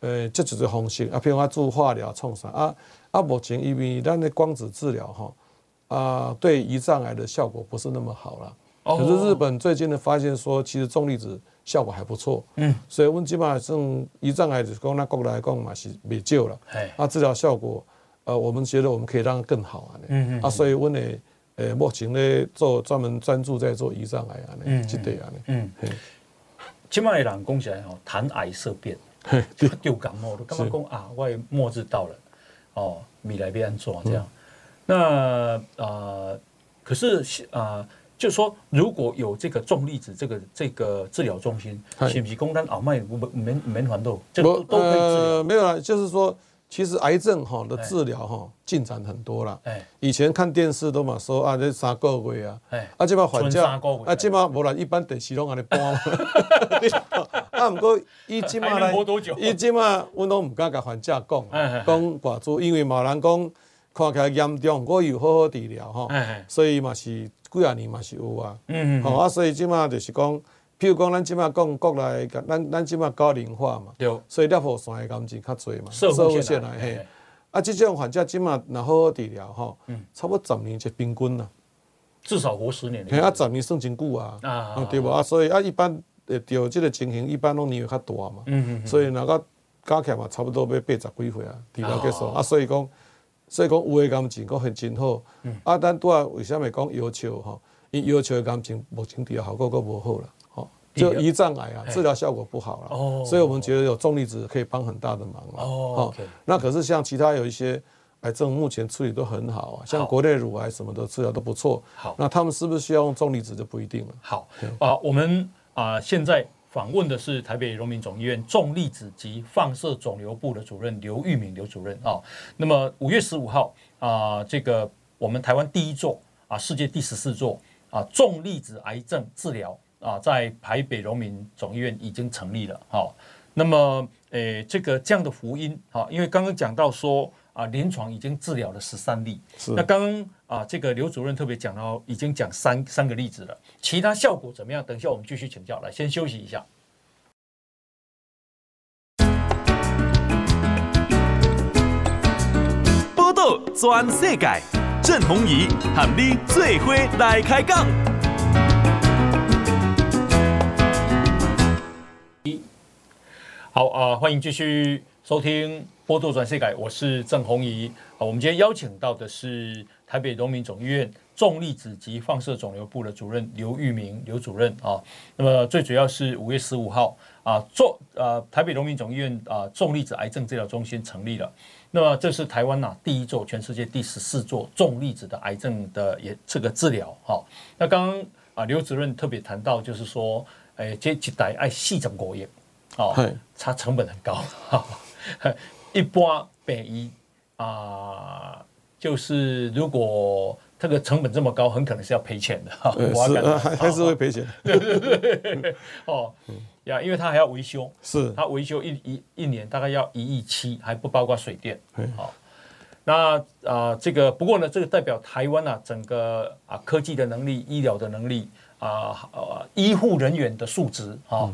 呃，这就是方式啊，譬如讲做化疗创伤啊啊，目前因为咱的光子治疗哈啊，对胰脏癌的效果不是那么好啦。哦。可是日本最近的发现说，其实重粒子效果还不错。嗯。所以，阮基本上胰脏癌就是讲，那国内来讲嘛是未救了。哎。啊，治疗效果，呃，我们觉得我们可以让它更好啊。嗯嗯。啊，所以阮的。诶，目前咧做专门专注在做胰脏癌啊，呢，这对啊，呢，嗯，今麦人讲起来吼，谈癌色变，丢感冒都刚刚讲啊，我末日到了，哦，米来变做这样，那啊，可是啊，就是说如果有这个重粒子这个这个治疗中心，是不是讲咱后麦没没没烦恼，这都都可以治疗，没有啦，就是说。其实癌症哈的治疗哈进展很多了。哎。以前看电视都嘛说啊，这三个月啊，哎。啊这嘛患者啊这嘛无啦，一般电视拢安尼播嘛。(laughs) 啊，不过伊这嘛来，伊这嘛我拢唔敢甲患者讲，讲寡住，因为嘛人讲看起来严重，我有好好治疗哈，所以嘛是几啊年嘛是有啊。嗯嗯。好啊，所以即嘛就是讲。譬如讲，咱即马讲国内，咱咱即马高龄化嘛，对所以尿泡酸的感情较侪嘛，社会线来嘿。啊，即种患者即马若好好治疗吼，嗯，差不多十年就平均啦，至少活十年。嘿，啊，十年算真久啊，啊，对无啊，所以啊，一般会着即个情形，一般拢年纪较大嘛，嗯嗯，所以若个加起来嘛，差不多要八十几岁啊，治疗结束啊，所以讲，所以讲有诶感情讲很真好，啊，咱拄啊为啥物讲要求吼？伊要求的癌症目前治疗效果佫无好啦。就胰脏癌啊，治疗效果不好了，哦、所以我们觉得有重粒子可以帮很大的忙了。哦，那可是像其他有一些癌症，目前处理都很好啊，像国内乳癌什么的治疗都不错。好，那他们是不是需要用重离子就不一定了。好，啊，我们啊现在访问的是台北荣民总医院重粒子及放射肿瘤部的主任刘玉敏刘主任啊。那么五月十五号啊，这个我们台湾第一座啊，世界第十四座啊重粒子癌症治疗。啊，在台北荣民总医院已经成立了，好，那么，诶，这个这样的福音，哈，因为刚刚讲到说，啊，临床已经治疗了十三例，是，那刚刚啊，这个刘主任特别讲到，已经讲三三个例子了，其他效果怎么样？等一下我们继续请教，来，先休息一下。报道全世界，郑弘仪喊你最伙来开讲。好啊、呃，欢迎继续收听《波多转世改》，我是郑弘仪啊。我们今天邀请到的是台北荣民总医院重粒子及放射肿瘤部的主任刘玉明刘主任啊。那么最主要是五月十五号啊，重呃台北荣民总医院啊重粒子癌症治疗中心成立了。那么这是台湾呐第一座，全世界第十四座重粒子的癌症的也这个治疗哈。那刚刚啊刘主任特别谈到，就是说，哎，这一代爱细怎么过哦，它成本很高，(laughs) 一般便宜啊，就是如果这个成本这么高，很可能是要赔钱的哈。是啊，还还是会赔钱。对 (laughs) 对对，哦，呀，因为它还要维修，是它维修一一一年大概要一亿七，还不包括水电。好，那啊，这个不过呢，这个代表台湾啊，整个啊科技的能力、医疗的能力啊，呃，医护人员的素质啊。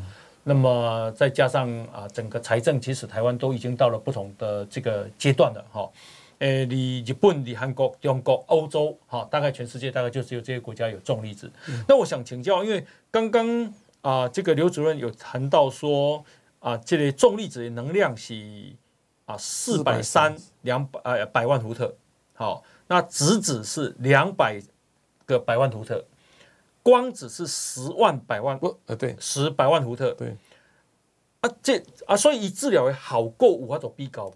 那么再加上啊，整个财政其实台湾都已经到了不同的这个阶段了哈。诶，你日本、你韩国、中国、欧洲，哈，大概全世界大概就只有这些国家有重粒子。那我想请教，因为刚刚啊，这个刘主任有谈到说啊，这类重粒子的能量是啊四百三两百呃百万伏特，好，那质子是两百个百万伏特，光子是十万百万不呃对，十百万伏特。对。啊这啊，所以以治疗的效果有法度比较无？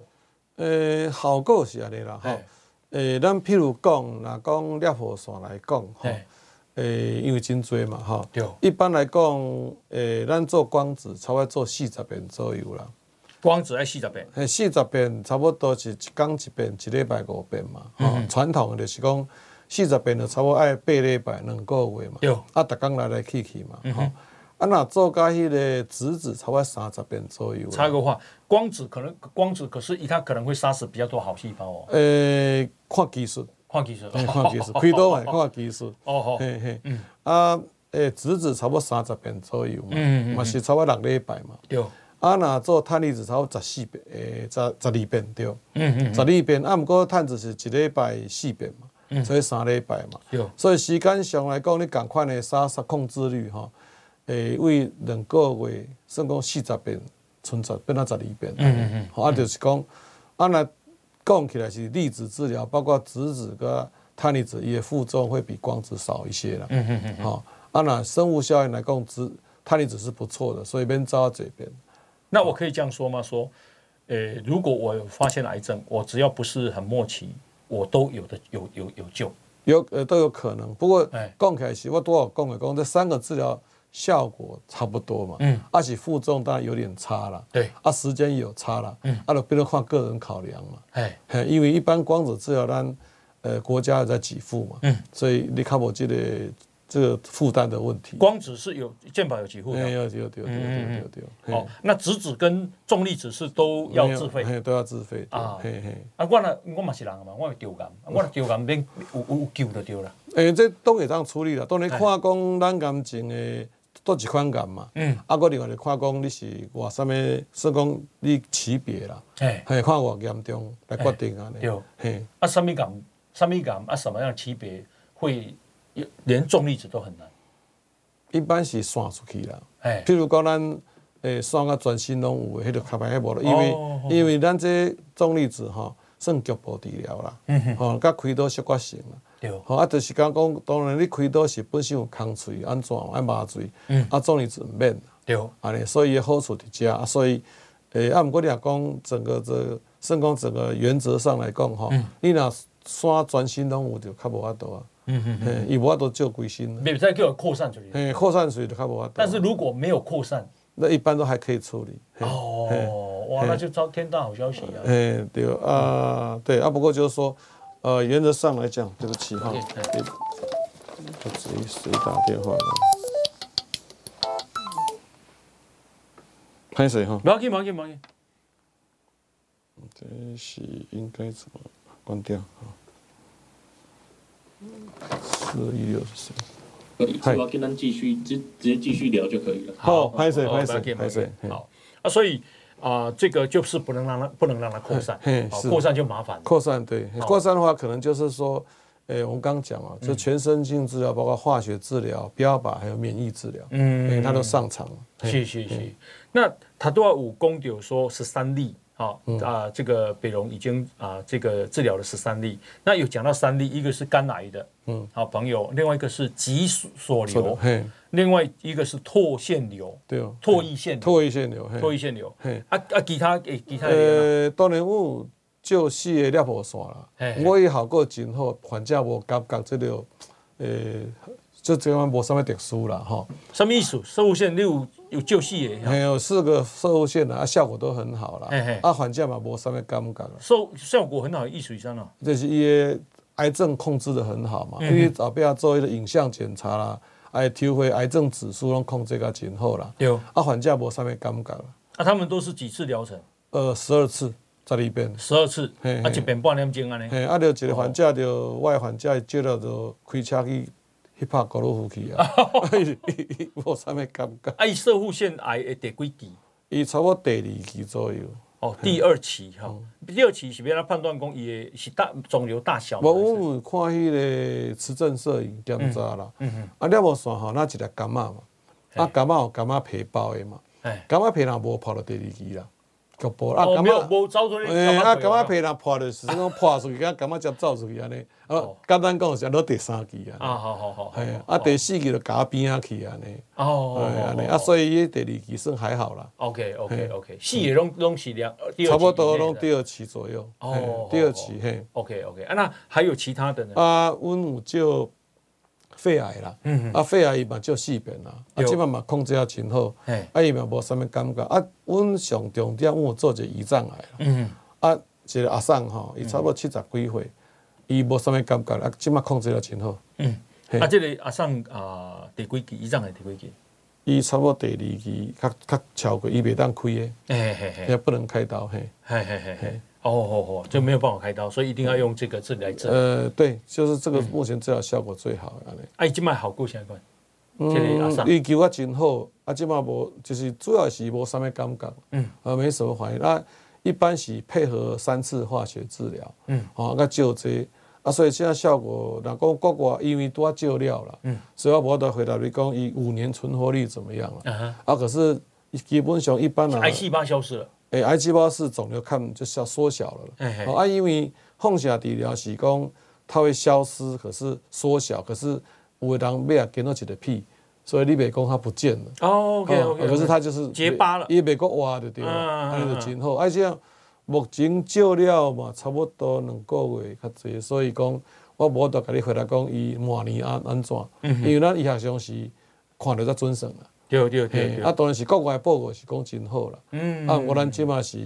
呃，效果是安尼啦，哈，诶，咱譬如讲，若讲裂火线来讲，哈，诶，因为真多嘛，哈，对，一般来讲，诶，咱做光子，差不多做四十遍左右啦。光子爱四十遍，诶，四十遍差不多是一天一遍，一礼拜五遍嘛，哈，传统的就是讲四十遍就差不多爱八礼拜两个月嘛，对，啊，逐工来来去去嘛，哈。啊，那做加迄个质子，差不多三十遍左右。插个话，光子可能光子，可是它可能会杀死比较多好细胞哦。诶，看技术，看技术，看技术，(laughs) 开刀嘛看技术。哦哦，嘿嘿，嗯。啊，诶，质子差不多三十遍左右嘛，嗯嘛是差不多六礼拜嘛。对。啊，那做碳离子差不多十四遍，诶，十十二遍对。嗯嗯。十二遍，啊，毋过碳子是一礼拜四遍嘛，所以三礼拜嘛。所以时间上来讲，你共款的杀杀控制率吼。诶，为两个月，算讲四十遍，存十变到十二遍。嗯嗯嗯。啊，就是讲，啊，那讲起来是粒子治疗，包括质子跟碳离子，伊的副作用会比光子少一些啦。嗯嗯嗯。好，啊，那生物效应来讲，质碳离子是不错的，所以免走到这边。那我可以这样说吗？说，诶，如果我有发现癌症，我只要不是很末期，我都有的有有有救。有呃都有可能，不过讲起来是我多少共凯共这三个治疗。效果差不多嘛，嗯，而且负重当然有点差了，对，啊，时间也有差了，嗯，啊，都变成看个人考量嘛，哎，因为一般光子治疗单，呃，国家也在给付嘛，嗯，所以你看我这个这个负担的问题，光子是有健保有给付的，有有有有有有有，哦，那质子跟重粒子是都要自费，都要自费。啊，嘿嘿，啊，我那我嘛是人嘛，我会丢癌，我丢癌免有有救就对了，诶，这都会当处理了，当你看讲咱感情的。多几款癌嘛，嗯，啊，个另外就看讲你是话什么，说讲你区别啦，哎，看看我严重来决定啊，对，嘿，啊，什么癌，什么癌，啊，什么样区别会连重粒子都很难，一般是散出去啦，哎，譬如讲咱诶散啊全身拢有诶，迄个较歹迄无咯，因为因为咱这重粒子吼算局部治疗啦，嗯吼，甲开刀小可性啦。好啊，就是讲讲，当然你开刀是本身有空喙，安怎爱麻醉，嗯。啊，重粒子免，对，安尼，所以好处伫遮啊，所以，诶，啊，毋过你若讲整个这，算讲整个原则上来讲吼，你若山全身拢有就较无法度啊，嗯嗯嗯，伊无法度照规身，袂使叫扩散出去，嘿，扩散出去就较无法度。但是如果没有扩散，那一般都还可以处理。哦，哇，那就遭天大好消息啊！哎，对啊，对啊，不过就是说。呃，原则上来讲，对不起哈，不至于谁打电话了。拍谁哈？不要紧，不要紧，不要紧。这是应该怎么关掉？四一六是谁？好，我跟他继续，直直接继续聊就可以了。好，拍谁？拍谁？拍谁？好啊，所以。啊、呃，这个就是不能让它不能让它扩散，扩散就麻烦。扩散对，扩散的话可能就是说，诶，我们刚刚讲啊，就全身性治疗，包括化学治疗、标靶还有免疫治疗，嗯，它都上场了。是是是。那他都要五公有说十三例。好啊，这个北荣已经啊，这个治疗了十三例。那有讲到三例，一个是肝癌的，嗯，好朋友，另外一个是脊索瘤，另外一个是唾腺瘤，对哦，唾液腺，唾液腺瘤，唾液腺瘤，啊啊，其他诶，其他呃，当然有就死的摄护腺啦，我也效果真好，患者无感觉这个，呃，就这样无什么特殊啦，哈。什么意思？摄护腺六？有救死的，还有四个售后线的啊，效果都很好了。啊，反正嘛无啥物感觉。效效果很好，意思是啥呢？就是伊个癌症控制得很好嘛，因为后边做一个影像检查啦，哎，抽回癌症指数拢控制个真好啦。有啊，患者无啥物感觉。啊，他们都是几次疗程？呃，十二次在里边。十二次，啊，一遍半点钟安尼。嘿，啊，就一个患者就外患者接了就开车去。(laughs) 去拍高尔夫去啊！无啥物感觉。啊，伊射护腺癌的第几期？伊差不多第二期左右。哦，第二期哈。第二期是要来判断讲伊是大肿瘤大小。无，我们看迄个磁振摄影检查啦。嗯嗯。啊，了无算吼，那一粒柑仔嘛。啊，柑仔有柑仔皮包的嘛。哎。柑仔皮若无跑到第二期啦。局部啊，感觉无走出去，啊，感觉被人破了是讲破出去，感觉接走出去安尼。啊，简单讲就是落第三期啊。啊，好好好。系啊，啊第四期就加边仔去安尼。哦。系安尼，啊所以第二期算还好啦。OK OK OK，四期拢拢是两，差不多拢第二期左右。哦。第二期嘿。OK OK，啊那还有其他的呢？啊，阮有就肺癌啦。嗯嗯。啊肺癌伊嘛就四遍啦，啊即摆嘛控制啊真好。嘿。啊伊嘛无啥物感觉，啊阮上重点阮有做者胰脏癌啦。嗯。啊一个阿婶吼，伊差不多七十几岁。伊无啥物感觉，啊，即马控制了真好。嗯，啊，即个阿桑啊，第几期？胰脏癌第几期？伊差不多第二期，较较超过，伊袂当开诶。嘿也不能开刀，嘿。嘿嘿嘿嘿。哦哦哦，就没有办法开刀，所以一定要用这个治来治。呃，对，就是这个目前治疗效果最好。安尼。啊，伊即马好过现在款。嗯，伊救我真好，啊，即马无，就是主要是无啥物感觉。嗯。啊，没什么反应。啊一般是配合三次化学治疗。嗯。哦，啊，照这。啊，所以现在效果，若讲国外因为多照料了，嗯，所以我无得回答你讲，伊五年存活率怎么样了？啊，啊，可是基本上一般啊，癌细胞消失了，诶、欸，癌细胞是肿瘤看就小缩小了，哎、哦啊，因为放射治疗是讲它会消失，可是缩小，可是有的人买啊见到一个屁，所以你别讲它不见了，哦，OK OK，可是它就是结疤了，伊别个挖就对了，啊，就真好，而且。目前照料嘛，差不多两个月较侪，所以讲我无得甲你回答讲伊明年安安怎，因为咱医学上是看着较准算啦。对对对。啊，当然是国外报告是讲真好啦。嗯。啊，我咱即马是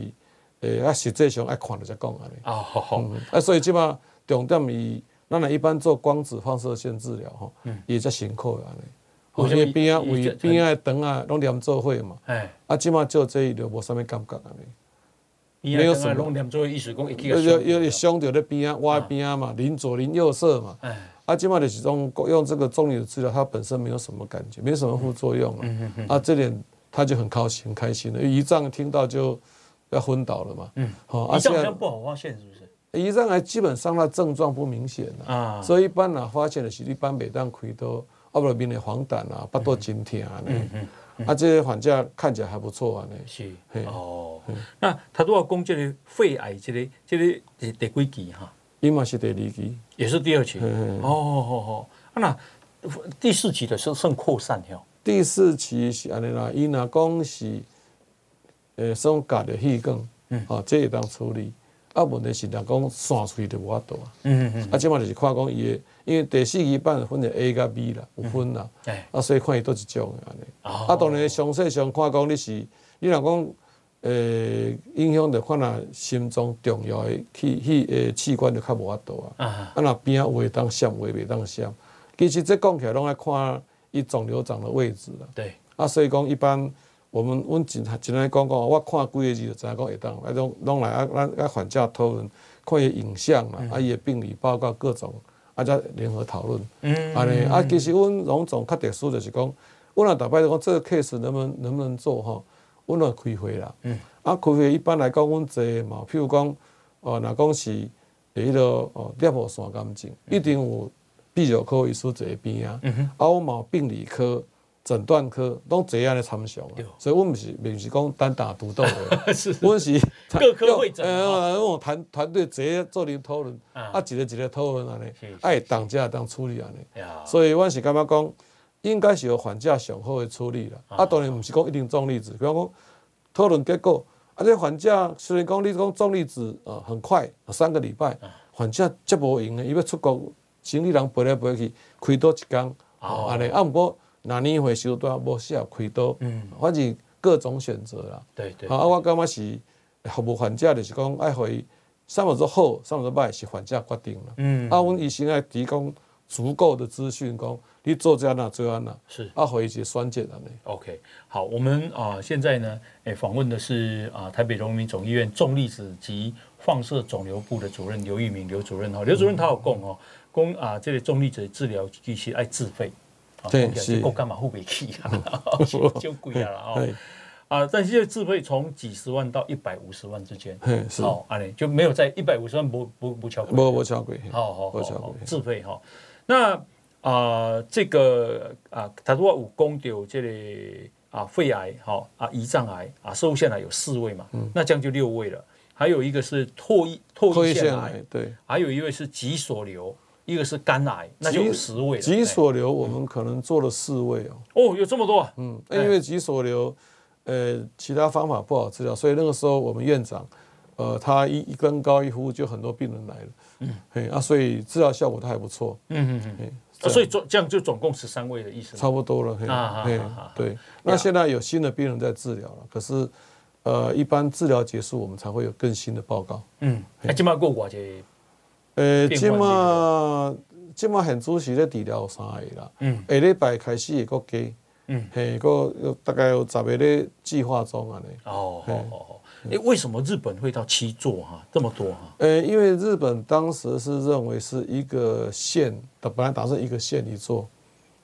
诶，啊实际上爱看着才讲安尼。啊好好。啊，所以即马重点伊，咱来一般做光子放射线治疗吼，伊才辛苦安尼。有些边啊，胃边啊肠啊，拢连做伙嘛。哎。啊，即马做这伊就无啥物感觉安尼。没有什么，有有有伤到咧边啊，歪边啊嘛，邻左邻右舍嘛。啊，金马就是用用这个中医的治疗，它本身没有什么感觉，没什么副作用啊。啊，这点他就很高兴，很开心了。胰脏听到就要昏倒了嘛。嗯，好。胰脏好像不好发现，是不是？胰脏癌基本上它症状不明显啊，所以一般呢，发现的是一般每当开刀，啊不，面的黄疸啊，巴肚真疼啊。啊，这些患者看起来还不错啊，呢。是，哦，那他都要攻击的肺癌，这个这个第第几期哈？伊嘛是第二期，也是第二期。哦哦哦，那第四期的时候算扩散了。第四期是安尼啦，伊若讲是，诶，算割的气管，嗯，啊，这会当处理。啊，问题是若讲散出去就无法度啊。嗯嗯嗯。啊，即嘛就是看讲伊的。因为第四期版分成 A 甲 B 啦，有分啦，啊，所以看伊都一种安尼。啊，当然详细上看讲你是，你若讲，诶，影响着看若心脏重要诶器器诶器官就较无法度啊。啊，啊，若边啊会当闪，会袂当闪。其实这讲起来拢爱看伊肿瘤长的位置啦。对。啊，所以讲一般我们阮真真爱讲讲，我看几个字就知影讲会当，啊，拢拢来啊，咱啊患者讨论，看伊影像嘛，啊，伊诶病理报告各种。啊，再联合讨论，嗯安尼、嗯、啊，其实阮荣总较特殊就是讲，阮若逐摆讲这个 case 能不能能不能做吼，阮就开会啦。嗯、啊，开会一般来讲，阮坐嘛，譬如讲，哦，若讲是迄个哦，摄护腺癌症，一定有泌尿科医师坐边啊，啊，我嘛病理科。诊断科都这样的参详啊，所以我们是毋是讲单打独斗的，我们是各科会诊，呃，阮有团团队直接做点讨论，啊，一个一个讨论安尼，爱当家当处理安尼，所以我是感觉讲，应该是有患者上好的处理啦，啊，当然不是讲一定重粒子，比方讲讨论结果，啊，这患者虽然讲你讲重粒子呃很快三个礼拜，患者接无用的，伊要出国，行李人背来背去，开刀一工，哦，安尼，啊，不过。那年会收多无适合开刀，嗯，反正各种选择啦。对对。啊，我感觉是服务患者，就是讲爱会什么时好，什么时歹是患者决定了。嗯。啊，阮医生爱提供足够的资讯，讲你做这样那这样那。是。啊，会一些关键的呢。OK，好，我们啊现在呢，诶访问的是啊台北荣民总医院重粒子及放射肿瘤部的主任刘玉明刘主任哈，刘主任他有讲哦，讲啊这个重粒子治疗其实爱自费。对，是够干嘛付不起啊？(laughs) 就贵啊！哦，啊，但是这个自费从几十万到一百五十万之间，好，啊，你就没有在一百五十万不不不超贵，不不超贵，好好好，自费哈。那啊，这个啊，他说我讲到这里啊肺癌，好啊胰脏癌啊摄护腺癌有四位嘛，那这样就六位了。还有一个是唾液唾液腺癌，对，还有一位是脊索瘤，一个是肝癌，那就十位了。脊索瘤我们可能做了四位哦。哦，有这么多啊？嗯，因为脊索瘤，呃，其他方法不好治疗，所以那个时候我们院长，呃，他一一根高一呼，就很多病人来了。嗯，嘿啊，所以治疗效果都还不错。嗯嗯嗯。所以总这样就总共十三位的意思。差不多了。啊对。那现在有新的病人在治疗了，可是。呃，一般治疗结束，我们才会有更新的报告。嗯，那，今麦过寡这？呃，今麦今麦很主席在治疗三个啦。嗯，下礼拜开始会阁加。嗯，嘿，个大概有十个咧计划中啊。哦，好好好。哎，为什么日本会到七座哈？这么多哈？呃，因为日本当时是认为是一个县的，本来打算一个县一座。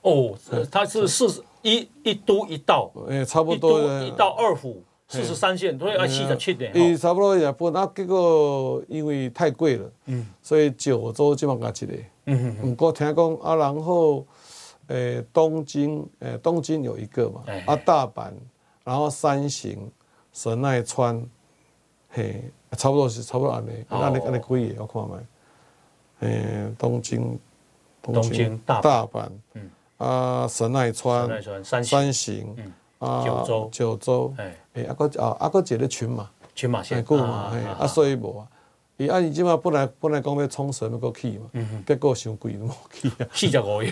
哦，它是四一一都一道。哎，差不多。一都一道二府。四十三线，所以要七十七点。伊差不多也不，那结果因为太贵了，嗯，所以九州基本上加一个，嗯嗯。不过听讲啊，然后诶东京，诶东京有一个嘛，啊大阪，然后山形、神奈川，嘿，差不多是差不多安尼，安尼安尼几个，我看觅，诶东京，东京大阪，嗯，啊神奈川，山形，嗯。九州，九州，哎，哎，啊个啊啊个一个群马，群马县，过嘛，啊。所以无啊，伊啊伊即马本来本来讲要冲绳要过去嘛，结果伤贵无去啊，(laughs) 四十五亿，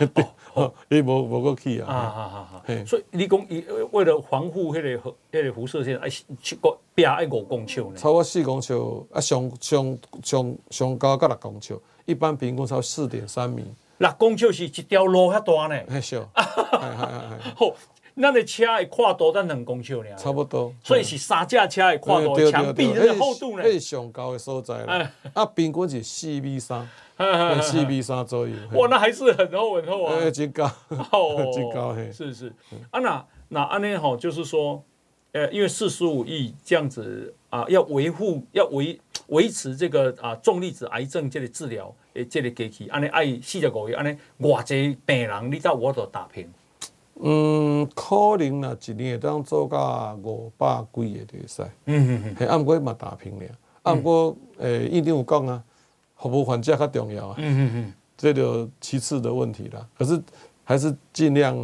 (laughs) 哦，伊无无过去啊，啊啊啊啊，所以你讲伊为了防护迄个辐迄个辐射线，爱七个边爱五公尺呢，超过四公尺，啊上上上上高到六公尺，一般平均超四点三米，六公尺是一条路遐大呢，嘿小，系系系，好。咱的车的跨度才两公尺呢，差不多，所以是三架车的跨度，墙壁的厚度呢，最上高的所在了。啊，平均是四米三，(laughs) 四米三左右。哇，那还是很厚很厚啊。哎，真高，(laughs) 真高嘿。是是，啊那那安尼吼，就是说，呃，因为四十五亿这样子啊，要维护要维维持这个啊重粒子癌症这个治疗诶，这个机器，安尼爱四十五亿，安尼偌济病人你到我都打平。嗯，可能啦，一年会当做到五百几个就会使。嗯嗯嗯。系，啊毋过嘛打平了。啊毋过，诶，院长有讲啊，服务环节较重要啊。嗯嗯嗯。这就其次的问题啦。可是还是尽量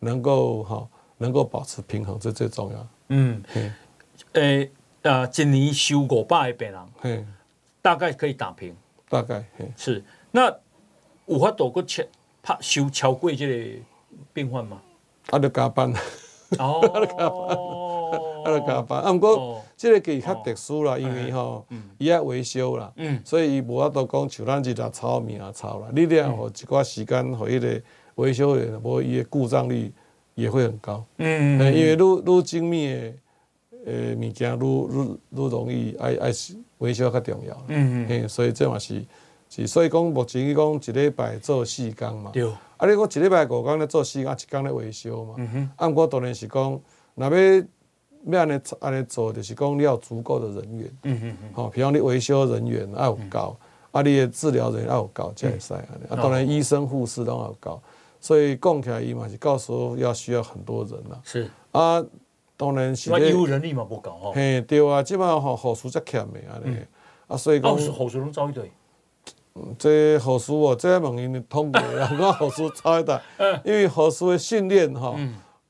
能够哈，能够保持平衡，这最重要。嗯。诶，啊，一年收五百个病人。嘿。大概可以打平。大概。嘿。是。那有法度搁超拍收超过这个？病患嘛？啊，得加班。哦，(laughs) 啊，得加班，啊，得加班。啊，毋过，即个机较特殊啦，因为吼，伊爱维修啦，所以伊无法度讲像咱一只炒面啊炒啦。你得互一寡时间，互迄个维修员，无伊的故障率也会很高。嗯，因为愈愈精密的诶物件，愈愈愈容易爱爱维修较重要。嗯嗯，所以这嘛是是，所以讲目前伊讲一礼拜做四工嘛。对。啊！你讲一礼拜五工咧做事，啊，一工咧维修嘛。嗯、啊，毋过当然是讲，若要要安尼安尼做，就是讲你要有足够的人员。嗯嗯嗯。吼，比方你维修人员要有够，嗯、啊，你的治疗人员要有够，才会使安尼。啊，当然医生护士都要有够，所以讲起来伊嘛是到时候要需要很多人啦。是。啊，当然是。那医务人力嘛不够吼。嘿，对啊，即摆吼护士才欠的安尼。啊，所以讲。护护士拢招一堆。这护士哦，这问因通过啦，我护士超一大，因为护士的训练哈，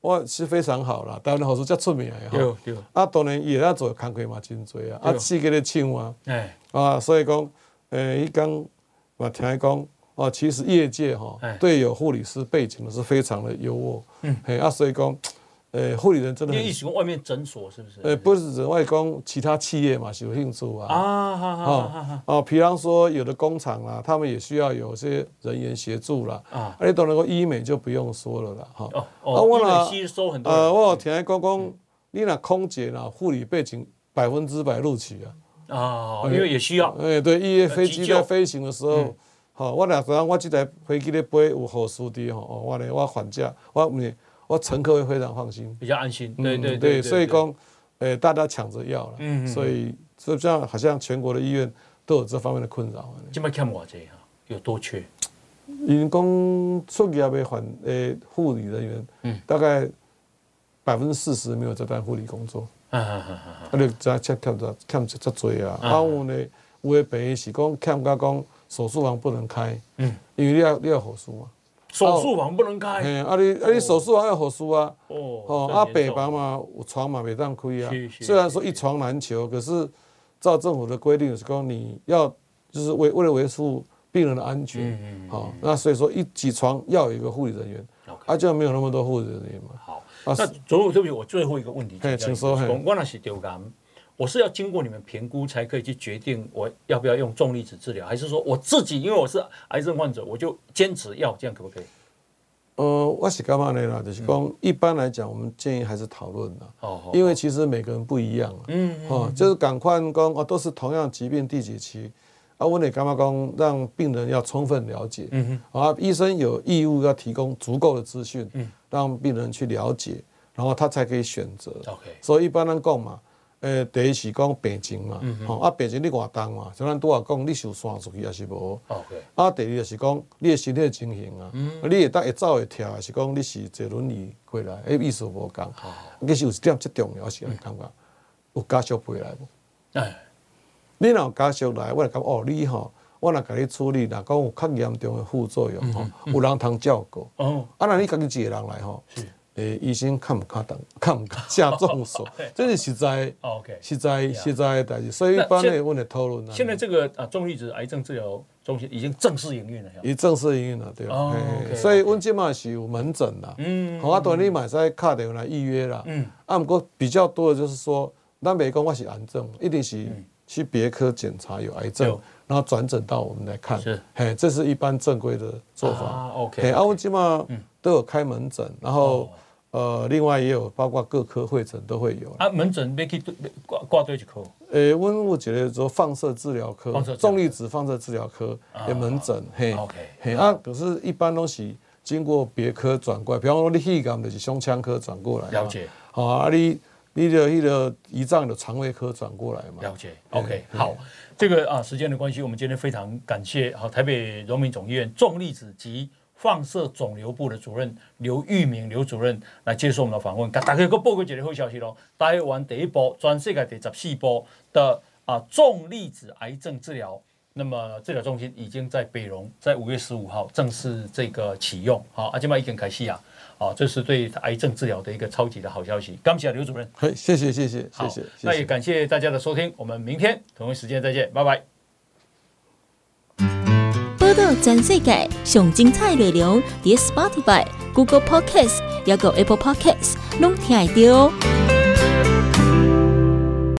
我是非常好啦，当然护士较出名的哈。啊，当然伊也做工课嘛真多啊，啊，四个咧唱啊，啊，所以讲，诶，伊讲我听伊讲，哦，其实业界哈，对有护理师背景的是非常的优渥，嗯，嘿，啊，所以讲。诶，护理人真的，因为以外面诊所是不是？诶，不是，外公其他企业嘛是有兴趣啊。啊，好好好。哦，比方说有的工厂啦，他们也需要有些人员协助啦。啊，而且当然个医美就不用说了啦。哈。哦哦。医美吸收很多。呃，我有听讲讲，你那空姐啦，护理背景百分之百录取啊。啊，因为也需要。哎，对，因为飞机在飞行的时候，好，我那时候我这台飞机咧飞有护士的吼，我咧我还价我唔。我乘客会非常放心，比较安心。对对对，所以讲，诶，大家抢着要了，所以所以这样好像全国的医院都有这方面的困扰。今麦欠我这哈，有多缺？因讲出业的患诶护理人员，嗯大概百分之四十没有在办护理工作。啊啊啊啊！啊，你再欠欠着看这这多啊！啊，有呢，有的病是讲欠甲讲手术房不能开，嗯，因为你要你要手术嘛。手术房不能开。嘿，啊你啊你手术房要手术啊。哦。哦，啊病房嘛有床嘛没当开啊。虽然说一床难求，可是照政府的规定是讲你要就是为为了维护病人的安全。好，那所以说一起床要有一个护理人员，啊就没有那么多护理人员嘛。好。那总有对不起，我最后一个问题，请说。我那是丢肝，我是要经过你们评估才可以去决定我要不要用重粒子治疗，还是说我自己因为我是癌症患者，我就坚持要这样可不可以？呃，我是干嘛呢啦？就是讲一般来讲，我们建议还是讨论的。哦。因为其实每个人不一样。嗯。哦，就是赶快讲哦，都是同样疾病第几期，啊，我得干嘛讲，让病人要充分了解。嗯哼。啊，医生有义务要提供足够的资讯。嗯。让病人去了解，然后他才可以选择。OK，所以一般人讲嘛，呃，第一是讲病情嘛，吼，啊，病情你活动嘛，像咱拄仔讲，你受伤出去也是无。啊，第二就是讲你的身体情形啊，你会当会走会跳，还是讲你是坐轮椅过来，诶，意思无共。其实有一点最重要是，感觉有家属陪来无？哎，你若有家属来，我就感觉哦，你吼，我若甲你处理，若讲有较严重的副作用，吼，有人通照顾。哦，啊，那你家己一个人来吼，诶，医生看不看等，(laughs) 看不下重手，这是实在，OK，实在实在的代志。所以一般的问的讨论。现在这个啊，重粒子癌症治疗中心已经正式营运了，已正式营运了，对。哦，所以阮即嘛是有门诊啦，嗯，好啊，当你买在卡电话来预约啦，嗯，啊，不过比较多的就是说，咱别讲我是癌症，一定是去别科检查有癌症。然后转诊到我们来看，是，嘿，这是一般正规的做法。啊，OK，啊，我基本上都有开门诊，然后呃，另外也有包括各科会诊都会有。啊，门诊没去挂挂对几科？诶，温我觉得说放射治疗科、重粒子放射治疗科的门诊，嘿，OK，嘿，啊，可是一般都是经过别科转过来，比方说你气感就是胸腔科转过来，了解。好啊，你你的你的胰脏的肠胃科转过来嘛？了解，OK，好。这个啊，时间的关系，我们今天非常感谢好台北荣民总医院重粒子及放射肿瘤部的主任刘玉明刘主任来接受我们的访问。大家个报告一个好消息喽，台湾第一波全世界第十四波的啊重粒子癌症治疗，那么治疗中心已经在北荣，在五月十五号正式这个启用。好，阿今麦已经开始啊。好，这是对癌症治疗的一个超级的好消息。感谢刘主任，好，谢谢谢谢谢谢。那也感谢大家的收听，我们明天同一时间再见，拜拜。报全世界上精彩内容，伫 Spotify、Google Podcasts，还有 Apple Podcasts，拢听得到。